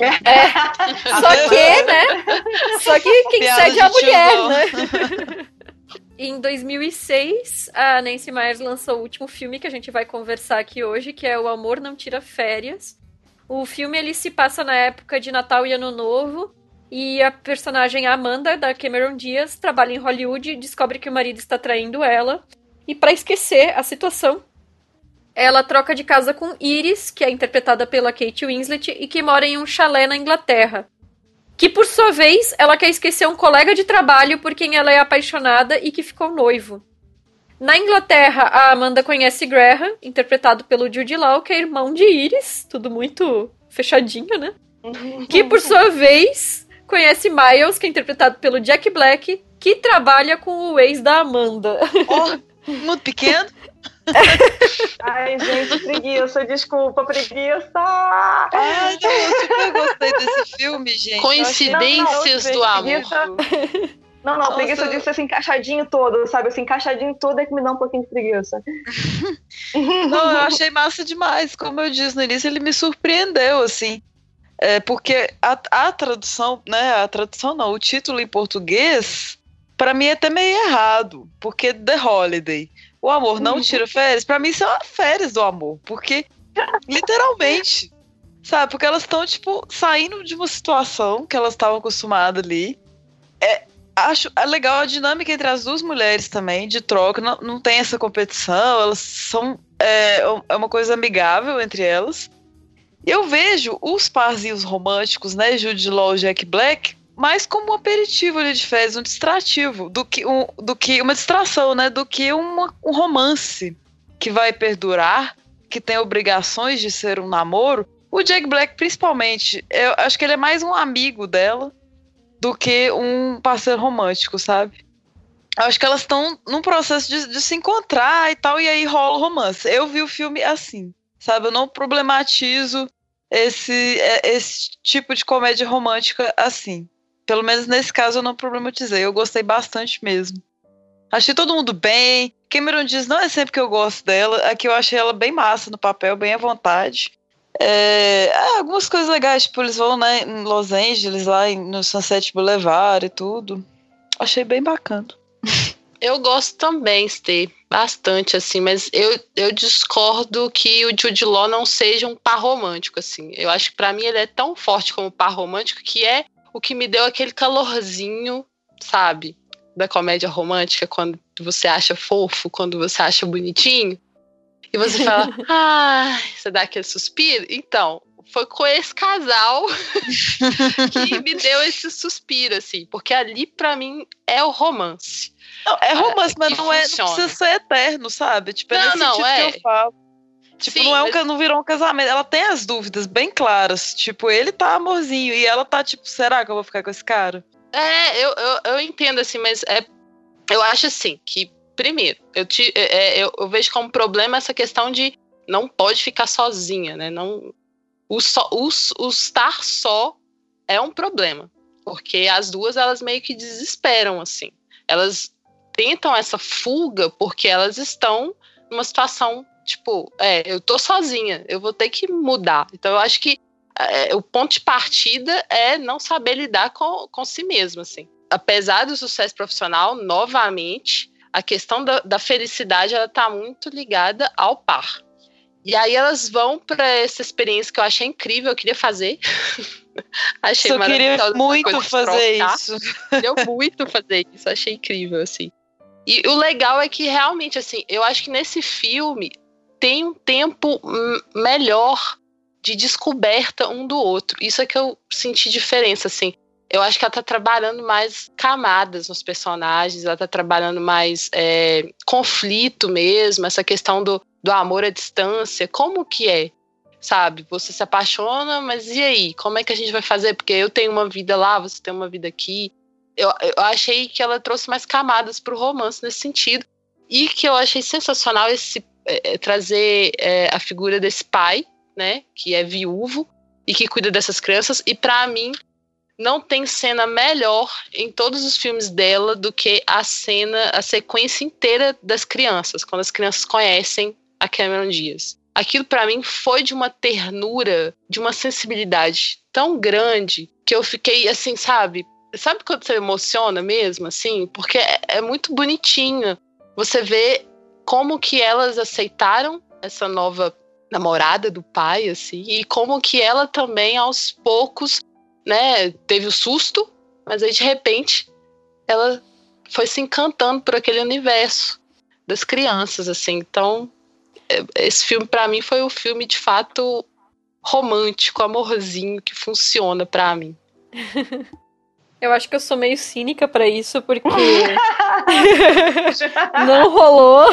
É. Só que, né? Só que quem Piada cede é a mulher, né? Em 2006, a Nancy Myers lançou o último filme que a gente vai conversar aqui hoje, que é O Amor Não Tira Férias. O filme ele se passa na época de Natal e Ano Novo, e a personagem Amanda, da Cameron Diaz, trabalha em Hollywood e descobre que o marido está traindo ela. E para esquecer a situação, ela troca de casa com Iris, que é interpretada pela Kate Winslet, e que mora em um chalé na Inglaterra que por sua vez ela quer esquecer um colega de trabalho por quem ela é apaixonada e que ficou noivo. Na Inglaterra, a Amanda conhece Graham, interpretado pelo Jude Law, que é irmão de Iris, tudo muito fechadinho, né? que por sua vez conhece Miles, que é interpretado pelo Jack Black, que trabalha com o ex da Amanda. Oh, muito pequeno. Ai, gente, preguiça, desculpa, preguiça. Ai, não, eu super gostei desse filme, gente. Coincidências não, não, do amor. Não, não, Nossa. preguiça de ser assim, encaixadinho todo, sabe? Assim, encaixadinho todo é que me dá um pouquinho de preguiça. não, eu achei massa demais. Como eu disse no início, ele me surpreendeu, assim. É, porque a, a tradução, né? A tradução não, o título em português, para mim é até meio errado. Porque The Holiday. O amor não uhum. tira férias, para mim isso é uma férias do amor, porque literalmente, sabe? Porque elas estão tipo saindo de uma situação que elas estavam acostumadas ali. É, acho é legal a dinâmica entre as duas mulheres também, de troca, não, não tem essa competição, elas são é, é uma coisa amigável entre elas. Eu vejo os parzinhos românticos, né, Jude Law e Jack Black, mais como um aperitivo ali de férias, um distrativo, do que, um, do que uma distração, né? Do que uma, um romance que vai perdurar, que tem obrigações de ser um namoro. O Jack Black, principalmente, eu acho que ele é mais um amigo dela do que um parceiro romântico, sabe? Eu acho que elas estão num processo de, de, se encontrar e tal, e aí rola o romance. Eu vi o filme assim, sabe? Eu não problematizo esse, é, esse tipo de comédia romântica assim. Pelo menos nesse caso eu não problematizei. Eu gostei bastante mesmo. Achei todo mundo bem. Cameron diz, não é sempre que eu gosto dela. Aqui eu achei ela bem massa no papel, bem à vontade. É, é, algumas coisas legais, tipo, eles vão né, em Los Angeles, lá no Sunset Boulevard e tudo. Achei bem bacana. Eu gosto também, Stê, bastante, assim, mas eu, eu discordo que o Jude Law não seja um par romântico, assim. Eu acho que para mim ele é tão forte como par romântico que é o que me deu aquele calorzinho, sabe? Da comédia romântica, quando você acha fofo, quando você acha bonitinho. E você fala, ah, você dá aquele suspiro? Então, foi com esse casal que me deu esse suspiro, assim, porque ali para mim é o romance. Não, é romance, mas não, é, não precisa ser eterno, sabe? Tipo, é não, nesse não, é. que eu falo. Tipo, Sim, não, é um, mas... não virou um casamento. Ela tem as dúvidas bem claras. Tipo, ele tá amorzinho e ela tá tipo, será que eu vou ficar com esse cara? É, eu, eu, eu entendo assim, mas é, eu acho assim que, primeiro, eu, te, é, é, eu, eu vejo como problema essa questão de não pode ficar sozinha, né? Não, o, só, o, o estar só é um problema. Porque as duas, elas meio que desesperam, assim. Elas tentam essa fuga porque elas estão numa situação, tipo, é, eu tô sozinha, eu vou ter que mudar. Então eu acho que é, o ponto de partida é não saber lidar com, com si mesmo, assim. Apesar do sucesso profissional, novamente, a questão da, da felicidade, ela tá muito ligada ao par. E aí elas vão para essa experiência que eu achei incrível, eu queria fazer. achei eu queria muito fazer isso. Queria muito fazer isso, achei incrível, assim. E o legal é que realmente, assim, eu acho que nesse filme tem um tempo melhor de descoberta um do outro. Isso é que eu senti diferença, assim. Eu acho que ela tá trabalhando mais camadas nos personagens, ela tá trabalhando mais é, conflito mesmo, essa questão do, do amor à distância, como que é? Sabe? Você se apaixona, mas e aí? Como é que a gente vai fazer? Porque eu tenho uma vida lá, você tem uma vida aqui. Eu, eu achei que ela trouxe mais camadas pro romance nesse sentido. E que eu achei sensacional esse é, é, trazer é, a figura desse pai, né? Que é viúvo e que cuida dessas crianças. E para mim, não tem cena melhor em todos os filmes dela do que a cena, a sequência inteira das crianças, quando as crianças conhecem a Cameron Diaz. Aquilo para mim foi de uma ternura, de uma sensibilidade tão grande que eu fiquei assim, sabe? Sabe quando você emociona mesmo, assim? Porque é, é muito bonitinho. Você vê como que elas aceitaram essa nova namorada do pai, assim, e como que ela também, aos poucos, né, teve o susto, mas aí de repente ela foi se encantando por aquele universo das crianças, assim. Então, esse filme para mim foi o um filme de fato romântico, amorzinho que funciona para mim. Eu acho que eu sou meio cínica para isso porque não rolou.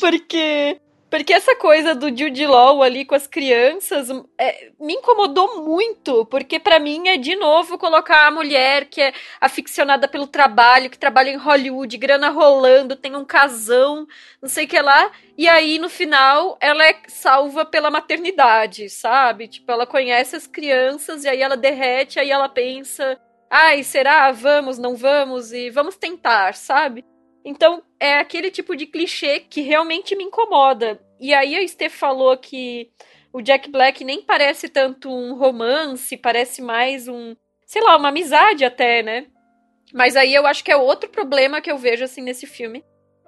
porque porque essa coisa do Jude Law ali com as crianças é, me incomodou muito, porque para mim é de novo colocar a mulher que é aficionada pelo trabalho, que trabalha em Hollywood, grana rolando, tem um casão, não sei o que lá, e aí no final ela é salva pela maternidade, sabe? Tipo, ela conhece as crianças e aí ela derrete, aí ela pensa, ai, será? Vamos, não vamos e vamos tentar, sabe? Então, é aquele tipo de clichê que realmente me incomoda. E aí a Steph falou que o Jack Black nem parece tanto um romance, parece mais um, sei lá, uma amizade até, né? Mas aí eu acho que é outro problema que eu vejo assim nesse filme,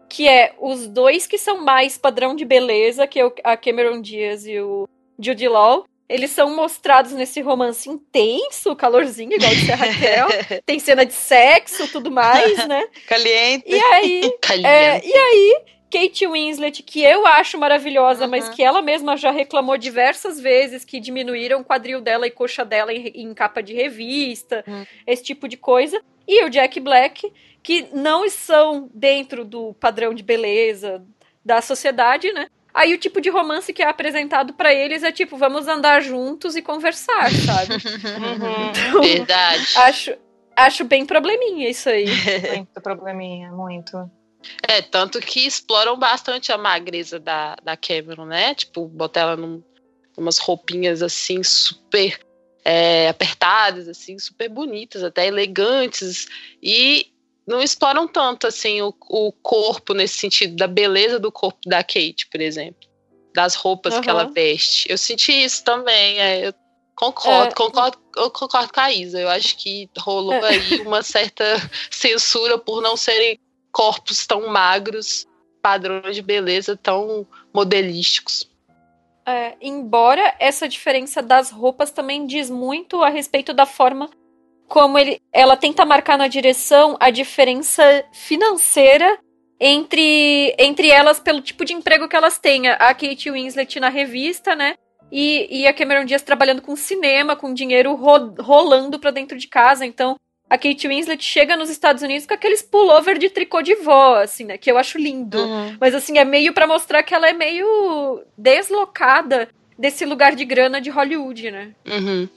que é os dois que são mais padrão de beleza, que é a Cameron Diaz e o Jude Law, eles são mostrados nesse romance intenso, calorzinho, igual disse a Raquel. Tem cena de sexo, tudo mais, né? Caliente. E aí, é, e aí, Kate Winslet, que eu acho maravilhosa, uhum. mas que ela mesma já reclamou diversas vezes que diminuíram o quadril dela e coxa dela em, em capa de revista, uhum. esse tipo de coisa. E o Jack Black, que não são dentro do padrão de beleza da sociedade, né? Aí o tipo de romance que é apresentado para eles é tipo, vamos andar juntos e conversar, sabe? Uhum. Então, Verdade. Acho, acho bem probleminha isso aí. Muito probleminha, muito. É, tanto que exploram bastante a magreza da, da Cameron, né? Tipo, botar ela num, umas roupinhas assim, super é, apertadas, assim, super bonitas, até elegantes. E não exploram tanto assim o, o corpo nesse sentido da beleza do corpo da Kate, por exemplo, das roupas uhum. que ela veste. Eu senti isso também. É, eu concordo, é, concordo, eu concordo com a Isa. Eu acho que rolou é. aí uma certa censura por não serem corpos tão magros, padrões de beleza tão modelísticos. É, embora essa diferença das roupas também diz muito a respeito da forma como ele, ela tenta marcar na direção a diferença financeira entre, entre elas pelo tipo de emprego que elas têm. A Kate Winslet na revista, né? e, e a Cameron Diaz trabalhando com cinema, com dinheiro ro rolando pra dentro de casa. Então, a Kate Winslet chega nos Estados Unidos com aqueles pullover de tricô de vó, assim, né? Que eu acho lindo. Uhum. Mas, assim, é meio para mostrar que ela é meio deslocada desse lugar de grana de Hollywood, né? Uhum.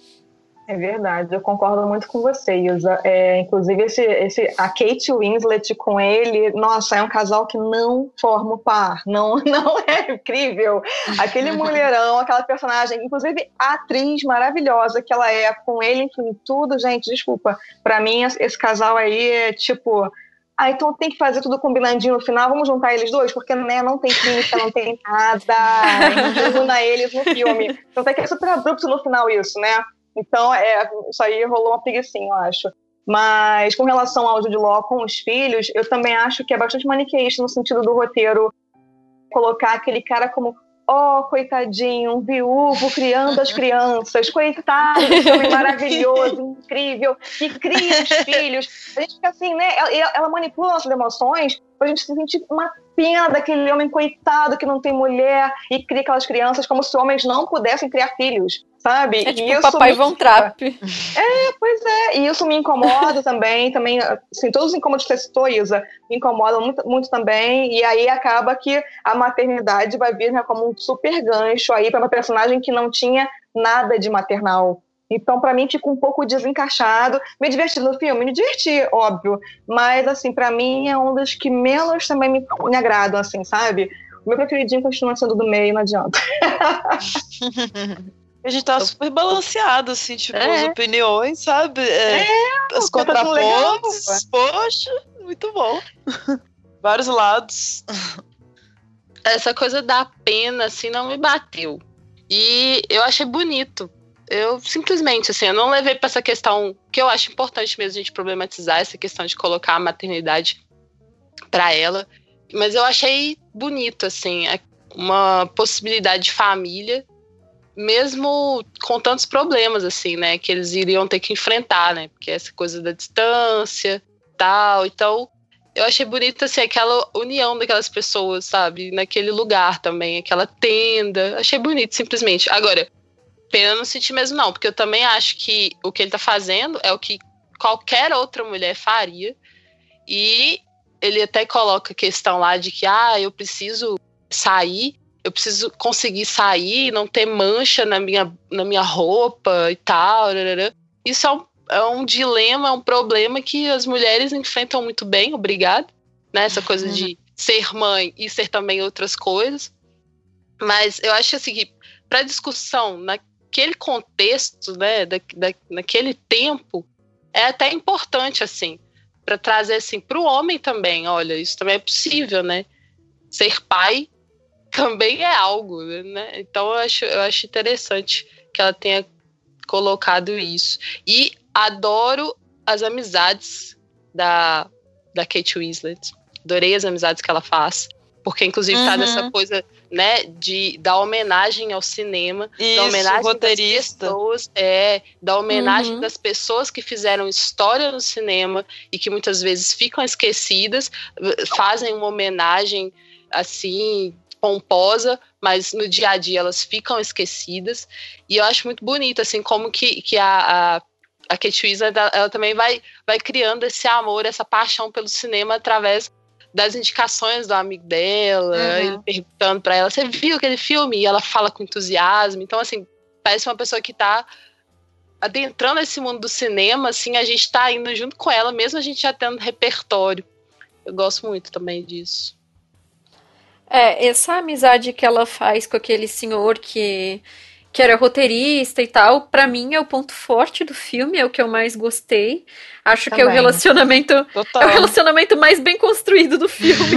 É verdade, eu concordo muito com você, Isa. É, inclusive, esse, esse, a Kate Winslet com ele, nossa, é um casal que não forma o par. Não, não é incrível. Aquele mulherão, aquela personagem, inclusive a atriz maravilhosa que ela é com ele, enfim, tudo, gente, desculpa. Para mim, esse casal aí é tipo. Ah, então tem que fazer tudo combinandinho no final, vamos juntar eles dois, porque né, não tem química, não tem nada, una eles no filme. Então tem que ser super abrupto no final isso, né? Então, é, isso aí rolou uma preguiçinha, eu acho. Mas com relação ao Jude Law com os filhos, eu também acho que é bastante maniqueísta no sentido do roteiro colocar aquele cara como oh, coitadinho, um viúvo criando as crianças, coitado, esse homem maravilhoso, incrível, que cria os filhos. A gente fica assim, né? Ela, ela manipula nossas emoções pra gente se sentir uma pena daquele homem coitado que não tem mulher e cria aquelas crianças como se homens não pudessem criar filhos sabe? É tipo e papai Von Trapp. É, pois é, e isso me incomoda também, também, assim, todos os incômodos que você citou, Isa, me incomodam muito, muito também, e aí acaba que a maternidade vai vir né, como um super gancho aí para uma personagem que não tinha nada de maternal. Então, para mim, fica um pouco desencaixado. Me diverti no filme, me diverti, óbvio. Mas, assim, para mim é um dos que menos também me, me agradam, assim, sabe? O meu preferidinho continua sendo do meio, não adianta. A gente tá super balanceado, assim, tipo, é. as opiniões, sabe? É, é os tá contrapontos. Tá poxa, muito bom. Vários lados. Essa coisa da pena, assim, não me bateu. E eu achei bonito. Eu simplesmente, assim, eu não levei para essa questão que eu acho importante mesmo a gente problematizar essa questão de colocar a maternidade para ela. Mas eu achei bonito, assim, uma possibilidade de família mesmo com tantos problemas, assim, né? Que eles iriam ter que enfrentar, né? Porque essa coisa da distância tal. Então, eu achei bonita, assim, aquela união daquelas pessoas, sabe? Naquele lugar também, aquela tenda. Achei bonito, simplesmente. Agora, pena não sentir mesmo, não, porque eu também acho que o que ele tá fazendo é o que qualquer outra mulher faria. E ele até coloca a questão lá de que, ah, eu preciso sair eu preciso conseguir sair, não ter mancha na minha, na minha roupa e tal. Isso é um, é um dilema, é um problema que as mulheres enfrentam muito bem, obrigado. Né? Essa coisa uhum. de ser mãe e ser também outras coisas. Mas eu acho assim que para discussão naquele contexto, né, da, da, naquele tempo, é até importante assim para trazer assim para o homem também. Olha, isso também é possível, né? Ser pai também é algo, né? Então eu acho, eu acho interessante que ela tenha colocado isso. E adoro as amizades da, da Kate Winslet. Adorei as amizades que ela faz. Porque, inclusive, tá uhum. tá nessa coisa, né, de da homenagem ao cinema, Isso, da homenagem roteirista. das pessoas, é, da homenagem uhum. das pessoas que fizeram história no cinema e que muitas vezes ficam esquecidas, fazem uma homenagem assim pomposa, mas no dia a dia elas ficam esquecidas. E eu acho muito bonito, assim, como que, que a, a, a Kate Winslet, ela também vai, vai criando esse amor, essa paixão pelo cinema através das indicações do amigo dela, uhum. ele perguntando para ela, você viu aquele filme? E ela fala com entusiasmo. Então, assim, parece uma pessoa que tá adentrando esse mundo do cinema, assim, a gente tá indo junto com ela, mesmo a gente já tendo repertório. Eu gosto muito também disso. É, essa amizade que ela faz com aquele senhor que, que era roteirista e tal, para mim é o ponto forte do filme, é o que eu mais gostei. Acho Também. que é o relacionamento Total. é o relacionamento mais bem construído do filme.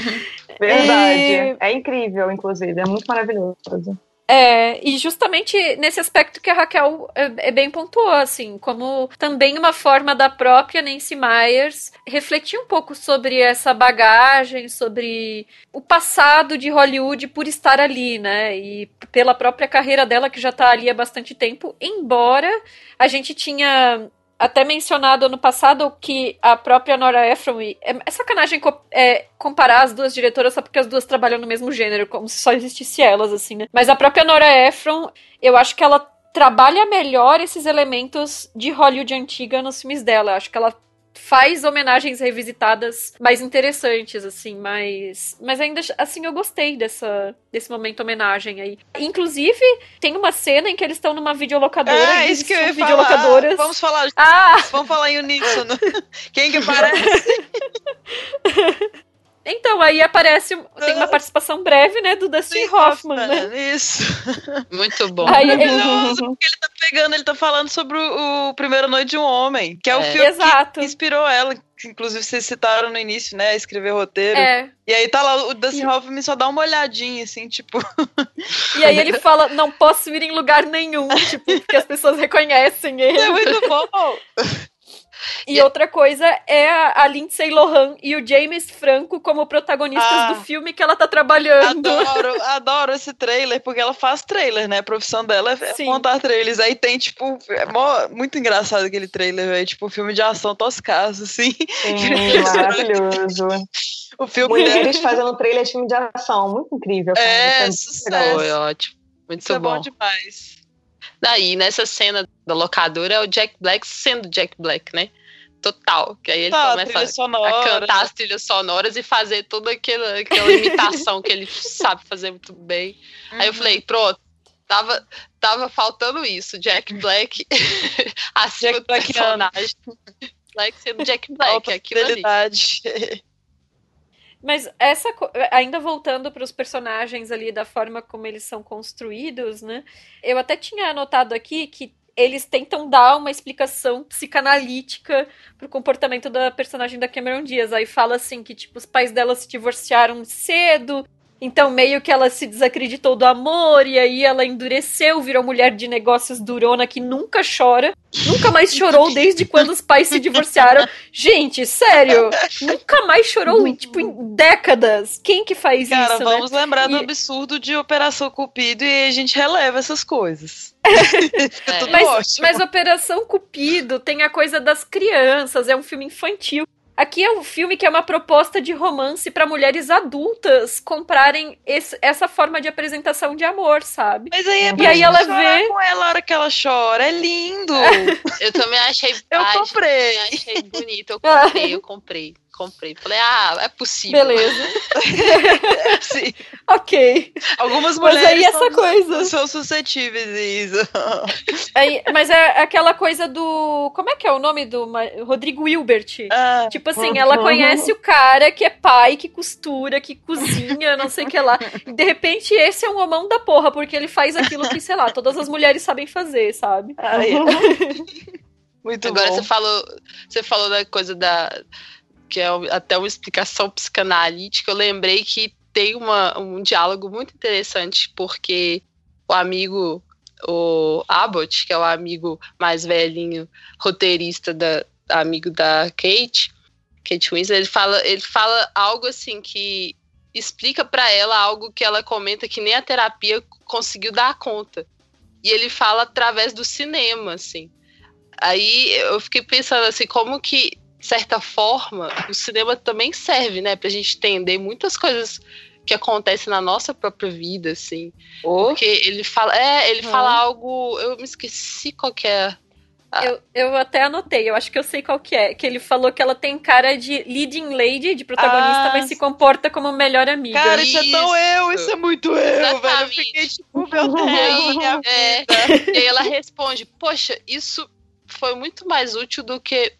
Verdade. É... é incrível, inclusive, é muito maravilhoso. É, e justamente nesse aspecto que a Raquel é, é, bem pontuou, assim, como também uma forma da própria Nancy Myers refletir um pouco sobre essa bagagem, sobre o passado de Hollywood por estar ali, né? E pela própria carreira dela, que já está ali há bastante tempo, embora a gente tinha até mencionado ano passado que a própria Nora Ephron. É, é sacanagem co é, comparar as duas diretoras só porque as duas trabalham no mesmo gênero, como se só existisse elas, assim, né? Mas a própria Nora Ephron, eu acho que ela trabalha melhor esses elementos de Hollywood antiga nos filmes dela. Eu acho que ela faz homenagens revisitadas mais interessantes, assim, mas. Mas ainda assim eu gostei dessa, desse momento homenagem aí. Inclusive, tem uma cena em que eles estão numa videolocadora. É, isso que eu ia falar. Vamos falar. Ah! Vamos falar em uníssono. Quem que parece? Então, aí aparece. Tem uma participação breve, né, do Dustin Hoffman, né? Isso. Muito bom. Aí, Maravilhoso, porque ele tá pegando, ele tá falando sobre o, o Primeira Noite de um Homem, que é, é. o filme Exato. que inspirou ela. Que, inclusive, vocês citaram no início, né? Escrever roteiro. É. E aí tá lá, o Dustin e... Hoffman só dá uma olhadinha, assim, tipo. E aí ele fala: não posso ir em lugar nenhum, tipo, porque as pessoas reconhecem ele. É muito bom. E outra coisa é a Lindsay Lohan e o James Franco como protagonistas ah, do filme que ela tá trabalhando. Adoro, adoro esse trailer, porque ela faz trailer, né? A profissão dela é Sim. montar trailers. Aí tem, tipo, é mó, muito engraçado aquele trailer, velho. Tipo, filme de ação toscaço, assim. Sim, maravilhoso. O filme Mulheres fazendo trailer de filme de ação, muito incrível. Cara. É, sucesso. Foi ótimo. Muito Isso bom. é bom demais. Daí, nessa cena da locadora, é o Jack Black sendo Jack Black, né? Total. Que aí ele tá, começa a, a, cantar as trilhas sonoras e fazer toda aquela, aquela imitação que ele sabe fazer muito bem. Uhum. Aí eu uhum. falei, pronto, tava, tava faltando isso. Jack Black acima Jack do personagem. Black sendo Jack Black, é aquilo ali. Mas essa ainda voltando para os personagens ali da forma como eles são construídos, né? Eu até tinha anotado aqui que eles tentam dar uma explicação psicanalítica pro comportamento da personagem da Cameron Diaz. Aí fala assim que tipo os pais dela se divorciaram cedo então, meio que ela se desacreditou do amor, e aí ela endureceu, virou mulher de negócios durona que nunca chora. Nunca mais chorou desde quando os pais se divorciaram. Gente, sério, nunca mais chorou em, tipo, em décadas. Quem que faz Cara, isso, né? vamos né? lembrar e... do absurdo de Operação Cupido e a gente releva essas coisas. é. mas, mas Operação Cupido tem a coisa das crianças, é um filme infantil. Aqui é um filme que é uma proposta de romance para mulheres adultas comprarem esse, essa forma de apresentação de amor, sabe? Mas aí é e aí ela vê com ela a hora que ela chora, é lindo. eu também achei. Eu comprei. Achei bonito, eu comprei, eu comprei comprei. Falei, ah, é possível. Beleza. Sim. ok. Algumas mulheres mas aí essa são, coisa. são suscetíveis a isso. Aí, mas é aquela coisa do. Como é que é o nome do Rodrigo Wilbert? Ah, tipo assim, ela conhece o cara que é pai, que costura, que cozinha, não sei o que lá. E de repente esse é um homão da porra, porque ele faz aquilo que, sei lá, todas as mulheres sabem fazer, sabe? Ai, Muito Agora bom. você falou, você falou da coisa da que é até uma explicação psicanalítica, eu lembrei que tem uma, um diálogo muito interessante, porque o amigo, o Abbott, que é o amigo mais velhinho, roteirista, da, amigo da Kate, Kate Winslet, ele fala, ele fala algo assim que explica para ela algo que ela comenta que nem a terapia conseguiu dar conta. E ele fala através do cinema, assim. Aí eu fiquei pensando assim, como que certa forma, o cinema também serve, né, pra gente entender muitas coisas que acontecem na nossa própria vida, assim. Oh. Porque ele fala, é, ele fala algo, eu me esqueci qual que é. Ah. Eu, eu até anotei, eu acho que eu sei qual que é. Que ele falou que ela tem cara de leading lady, de protagonista, ah, mas se comporta como melhor amiga. Cara, isso, isso é tão eu, isso é muito eu, Exatamente. velho. Eu fiquei tipo, meu Deus, é, E aí ela responde, poxa, isso foi muito mais útil do que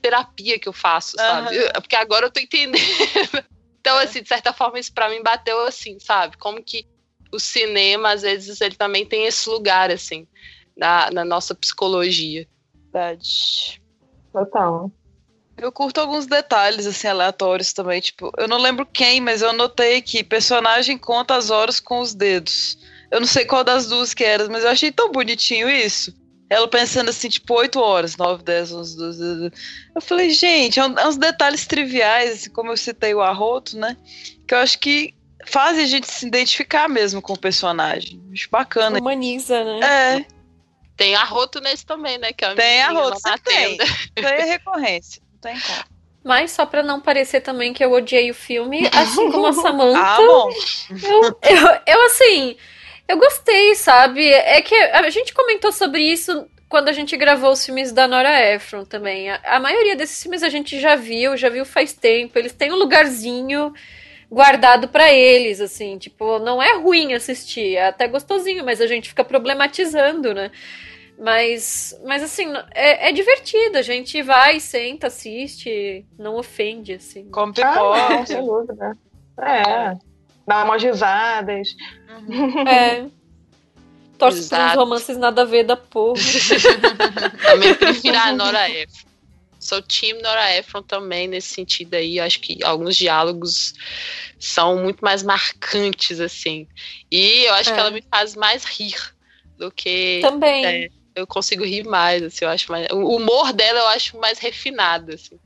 terapia que eu faço, sabe? Uhum. Porque agora eu tô entendendo. então, assim, de certa forma, isso pra mim bateu assim, sabe? Como que o cinema, às vezes, ele também tem esse lugar, assim, na, na nossa psicologia. Verdade. Total. Eu curto alguns detalhes, assim, aleatórios também. Tipo, eu não lembro quem, mas eu notei que personagem conta as horas com os dedos. Eu não sei qual das duas que era, mas eu achei tão bonitinho isso. Ela pensando assim, tipo, 8 horas, 9, 10, 11, 12. Eu falei, gente, é, é uns detalhes triviais, assim, como eu citei o arroto, né? Que eu acho que fazem a gente se identificar mesmo com o personagem. Acho bacana. Humaniza, né? É. Tem arroto nesse também, né? Que é Tem arroto, você tem. aí é recorrência. Não tem como. Mas só pra não parecer também que eu odiei o filme, assim como a Samantha. Ah, bom. Eu, eu, eu, assim, eu gostei, sabe? É que a gente comentou sobre isso quando a gente gravou os filmes da Nora Ephron também. A, a maioria desses filmes a gente já viu, já viu faz tempo. Eles têm um lugarzinho guardado pra eles, assim. Tipo, não é ruim assistir, é até gostosinho, mas a gente fica problematizando, né? Mas, mas assim, é, é divertido. A gente vai, senta, assiste, não ofende, assim. Como Ah, não, sem dúvida. É. Dá umas risadas. É. Torce uns Exato. romances nada a ver da porra. Também prefiro a Nora Ephron. Sou time Nora Ephron também nesse sentido aí. Acho que alguns diálogos são muito mais marcantes, assim. E eu acho É. que ela me faz mais rir do que. Também. é, eu consigo rir mais, assim, eu acho mais. O humor dela eu acho mais refinado, assim.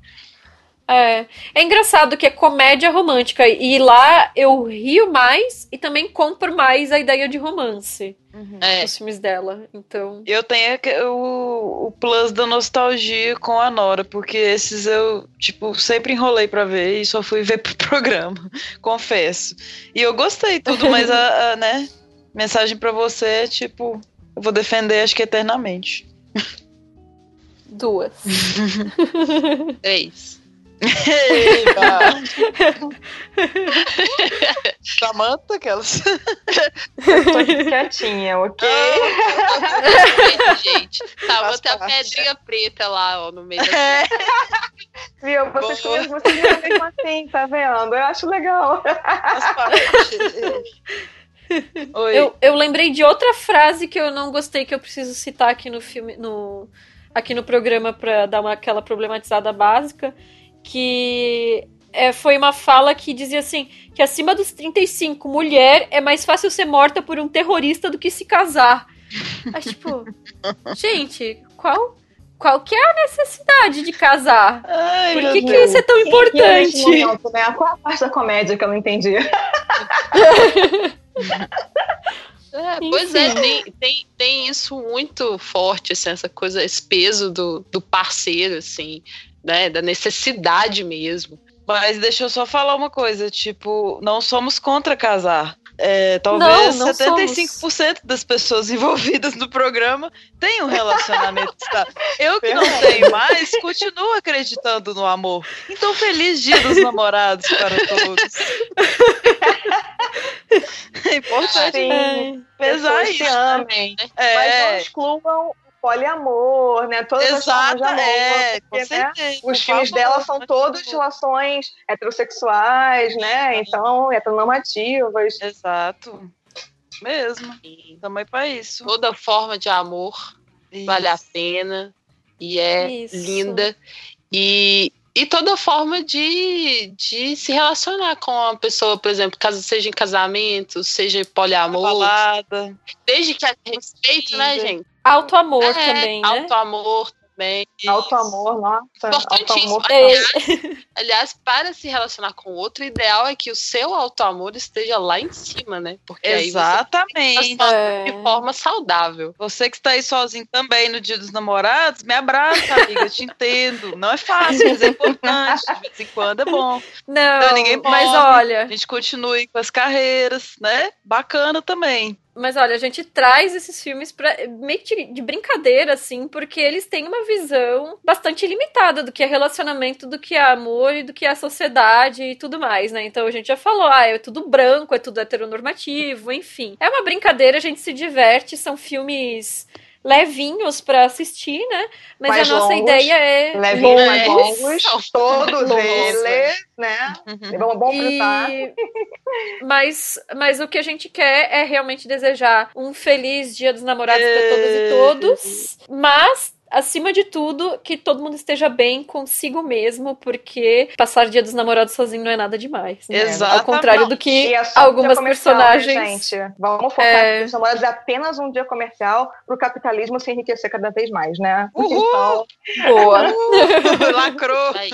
É. É engraçado que é comédia romântica. E lá eu rio mais e também compro mais a ideia de romance É. nos filmes dela. Então. Eu tenho o, o plus da nostalgia com a Nora, porque esses eu, tipo, sempre enrolei pra ver e só fui ver pro programa, confesso. E eu gostei tudo, mas a, a, né, mensagem pra você é tipo, eu vou defender acho que eternamente. Duas. Três. Samanta, aquelas. Tô aqui quietinha, ok? gente. Tá, vou ter a pedrinha preta lá, ó, no meio É. Viu? Vocês Boa. comigo, vocês mesmo assim, tá vendo? Eu acho legal. Oi. Eu, eu lembrei de outra frase que eu não gostei que eu preciso citar aqui no filme, no, aqui no programa pra dar uma, aquela problematizada básica, que é, foi uma fala que dizia assim, que acima dos 35, mulher é mais fácil ser morta por um terrorista do que se casar. Aí, tipo, gente, qual, qual que é a necessidade de casar? Ai, Por que, que Deus. isso é tão Quem que é importante? momento, né? Qual a parte da comédia que eu não entendi? É, pois é, tem, tem, tem isso muito forte, assim, essa coisa, esse peso do, do parceiro, assim, né? Da necessidade mesmo. Mas deixa eu só falar uma coisa, tipo, não somos contra casar. É, talvez Não, não 75% das pessoas envolvidas no programa tenham um relacionamento estável. Eu que não tenho mais, continuo acreditando no amor. Então, feliz dia dos namorados para todos. É importante Sim, pesar isso. se amem. Mas não É, excluam poliamor, né? Todas as formas exato, de amor. é, com porque, né, certeza. Os filmes favor, dela são todos favor. relações heterossexuais, né? Então, heteronormativas. Exato. Mesmo. Também para isso. Toda forma de amor vale a pena e é Isso. linda. E, e toda forma de, de se relacionar com a pessoa, por exemplo, caso seja em casamento, seja em poliamor, Balada. desde que a respeito, né, Linda. gente? Alto amor É, também, né? Alto amor também. Alto amor, nossa. Alto Importantíssimo. amor. É, Aliás, para se relacionar com outro, o ideal é que o seu alto amor esteja lá em cima, né? Porque aí você Exatamente. É. de forma saudável. Você que está aí sozinho também no dia dos namorados, me abraça, amiga, eu te entendo. Não é fácil, mas é importante. De vez em quando é bom. Não, Não, ninguém mas olha, A gente continue com as carreiras, né? Bacana também. Mas olha, a gente traz esses filmes para meio de, de brincadeira assim, porque eles têm uma visão bastante limitada do que é relacionamento, do que é amor e do que é sociedade e tudo mais, né? Então a gente já falou, ah, é tudo branco, é tudo heteronormativo, enfim. É uma brincadeira, a gente se diverte, são filmes levinhos pra assistir, né? Mas Mais a nossa longos, ideia é Levinhos mais longos. longos, todos Longos. eles, né? É bom, bom. E... mas, mas o que a gente quer é realmente desejar um feliz Dia dos Namorados para todas e todos, mas acima de tudo, que todo mundo esteja bem consigo mesmo, porque passar Dia dos Namorados sozinho não é nada demais. Né? Exatamente. Ao contrário do que é um algumas né, personagens. gente, vamos focar É. que os namorados é apenas um dia comercial para o capitalismo se enriquecer cada vez mais, né? Uhul! Então, Boa. Lacrou. Aí,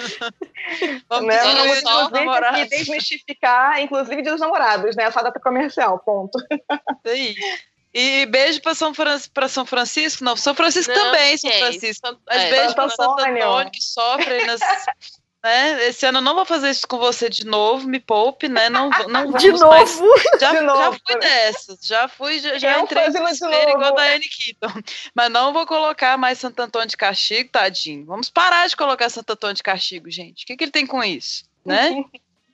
Vamos né, vamos inclusive desmistificar, inclusive dia dos namorados, né? Essa data comercial, ponto. Isso aí. E beijo pra São, Fran... São Francisco. Não, São Francisco Não, também, São Francisco. Mas é. beijo pra Santo Antônio. Que sofre nas. né? Esse ano eu não vou fazer isso com você de novo, me poupe, né? Não, não De vamos novo? Já, De já novo. fui dessas, já fui, já, já entrei no de desespero igual da Anne Keaton. Mas não vou colocar mais Santo Antônio de castigo, tadinho. Vamos parar de colocar Santo Antônio de castigo, gente. O que, que ele tem com isso, né?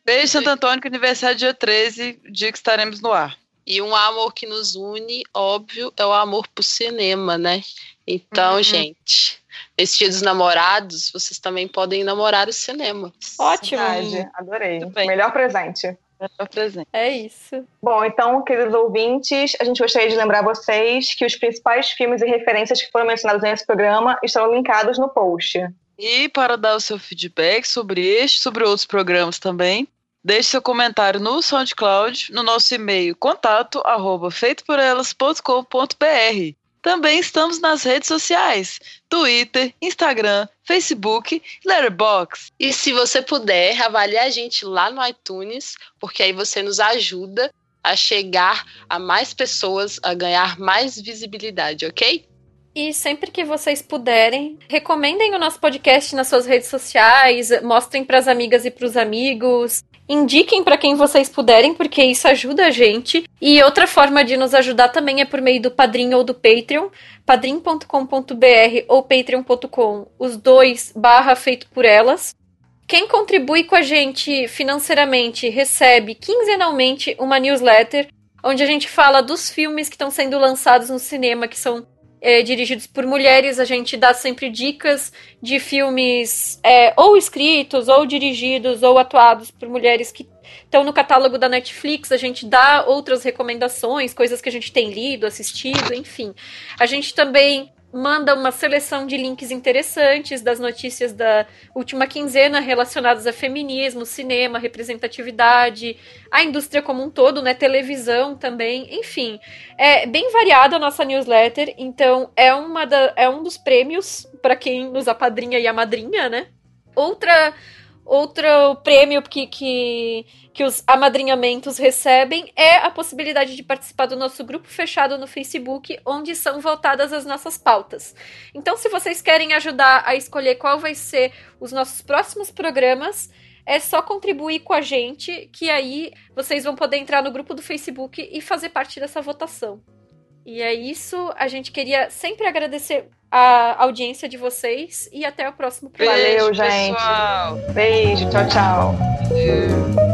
Beijo, Santo Antônio, que aniversário é dia 13, dia que estaremos no ar. E um amor que nos une, óbvio, é o amor pro cinema, né? Então, Uhum. gente, nesse dia dos namorados, vocês também podem namorar o cinema. Ótimo. Verdade, adorei. Melhor presente. É isso. Bom, então, queridos ouvintes, a gente gostaria de lembrar vocês que os principais filmes e referências que foram mencionados nesse programa estão linkados no post. E para dar o seu feedback sobre este, sobre outros programas também, deixe seu comentário no SoundCloud, no nosso e-mail contato arroba feitoporelas.com.br. Também estamos nas redes sociais, Twitter, Instagram, Facebook e Letterboxd. E se você puder, avalie a gente lá no iTunes, porque aí você nos ajuda a chegar a mais pessoas, a ganhar mais visibilidade, ok? E sempre que vocês puderem, recomendem o nosso podcast nas suas redes sociais, mostrem pras amigas e pros amigos, indiquem pra quem vocês puderem, porque isso ajuda a gente. E outra forma de nos ajudar também é por meio do Padrim ou do Patreon, padrim.com.br ou patreon.com, os dois barra feito por elas. Quem contribui com a gente financeiramente recebe quinzenalmente uma newsletter onde a gente fala dos filmes que estão sendo lançados no cinema, que são é, dirigidos por mulheres. A gente dá sempre dicas de filmes é, ou escritos, ou dirigidos, ou atuados por mulheres que estão no catálogo da Netflix. A gente dá outras recomendações, coisas que a gente tem lido, assistido, enfim. A gente também manda uma seleção de links interessantes das notícias da última quinzena relacionadas a feminismo, cinema, representatividade, a indústria como um todo, né, televisão também, enfim. É bem variada a nossa newsletter, então é, uma da, é um dos prêmios para quem nos apadrinha e amadrinha, né? Outra outro prêmio que, que, que os amadrinhamentos recebem é a possibilidade de participar do nosso grupo fechado no Facebook, onde são votadas as nossas pautas. Então, se vocês querem ajudar a escolher qual vai ser os nossos próximos programas, é só contribuir com a gente, que aí vocês vão poder entrar no grupo do Facebook e fazer parte dessa votação. E é isso. A gente queria sempre agradecer a audiência de vocês e até o próximo programa. Valeu, gente. pessoal. Beijo, tchau, tchau. Valeu.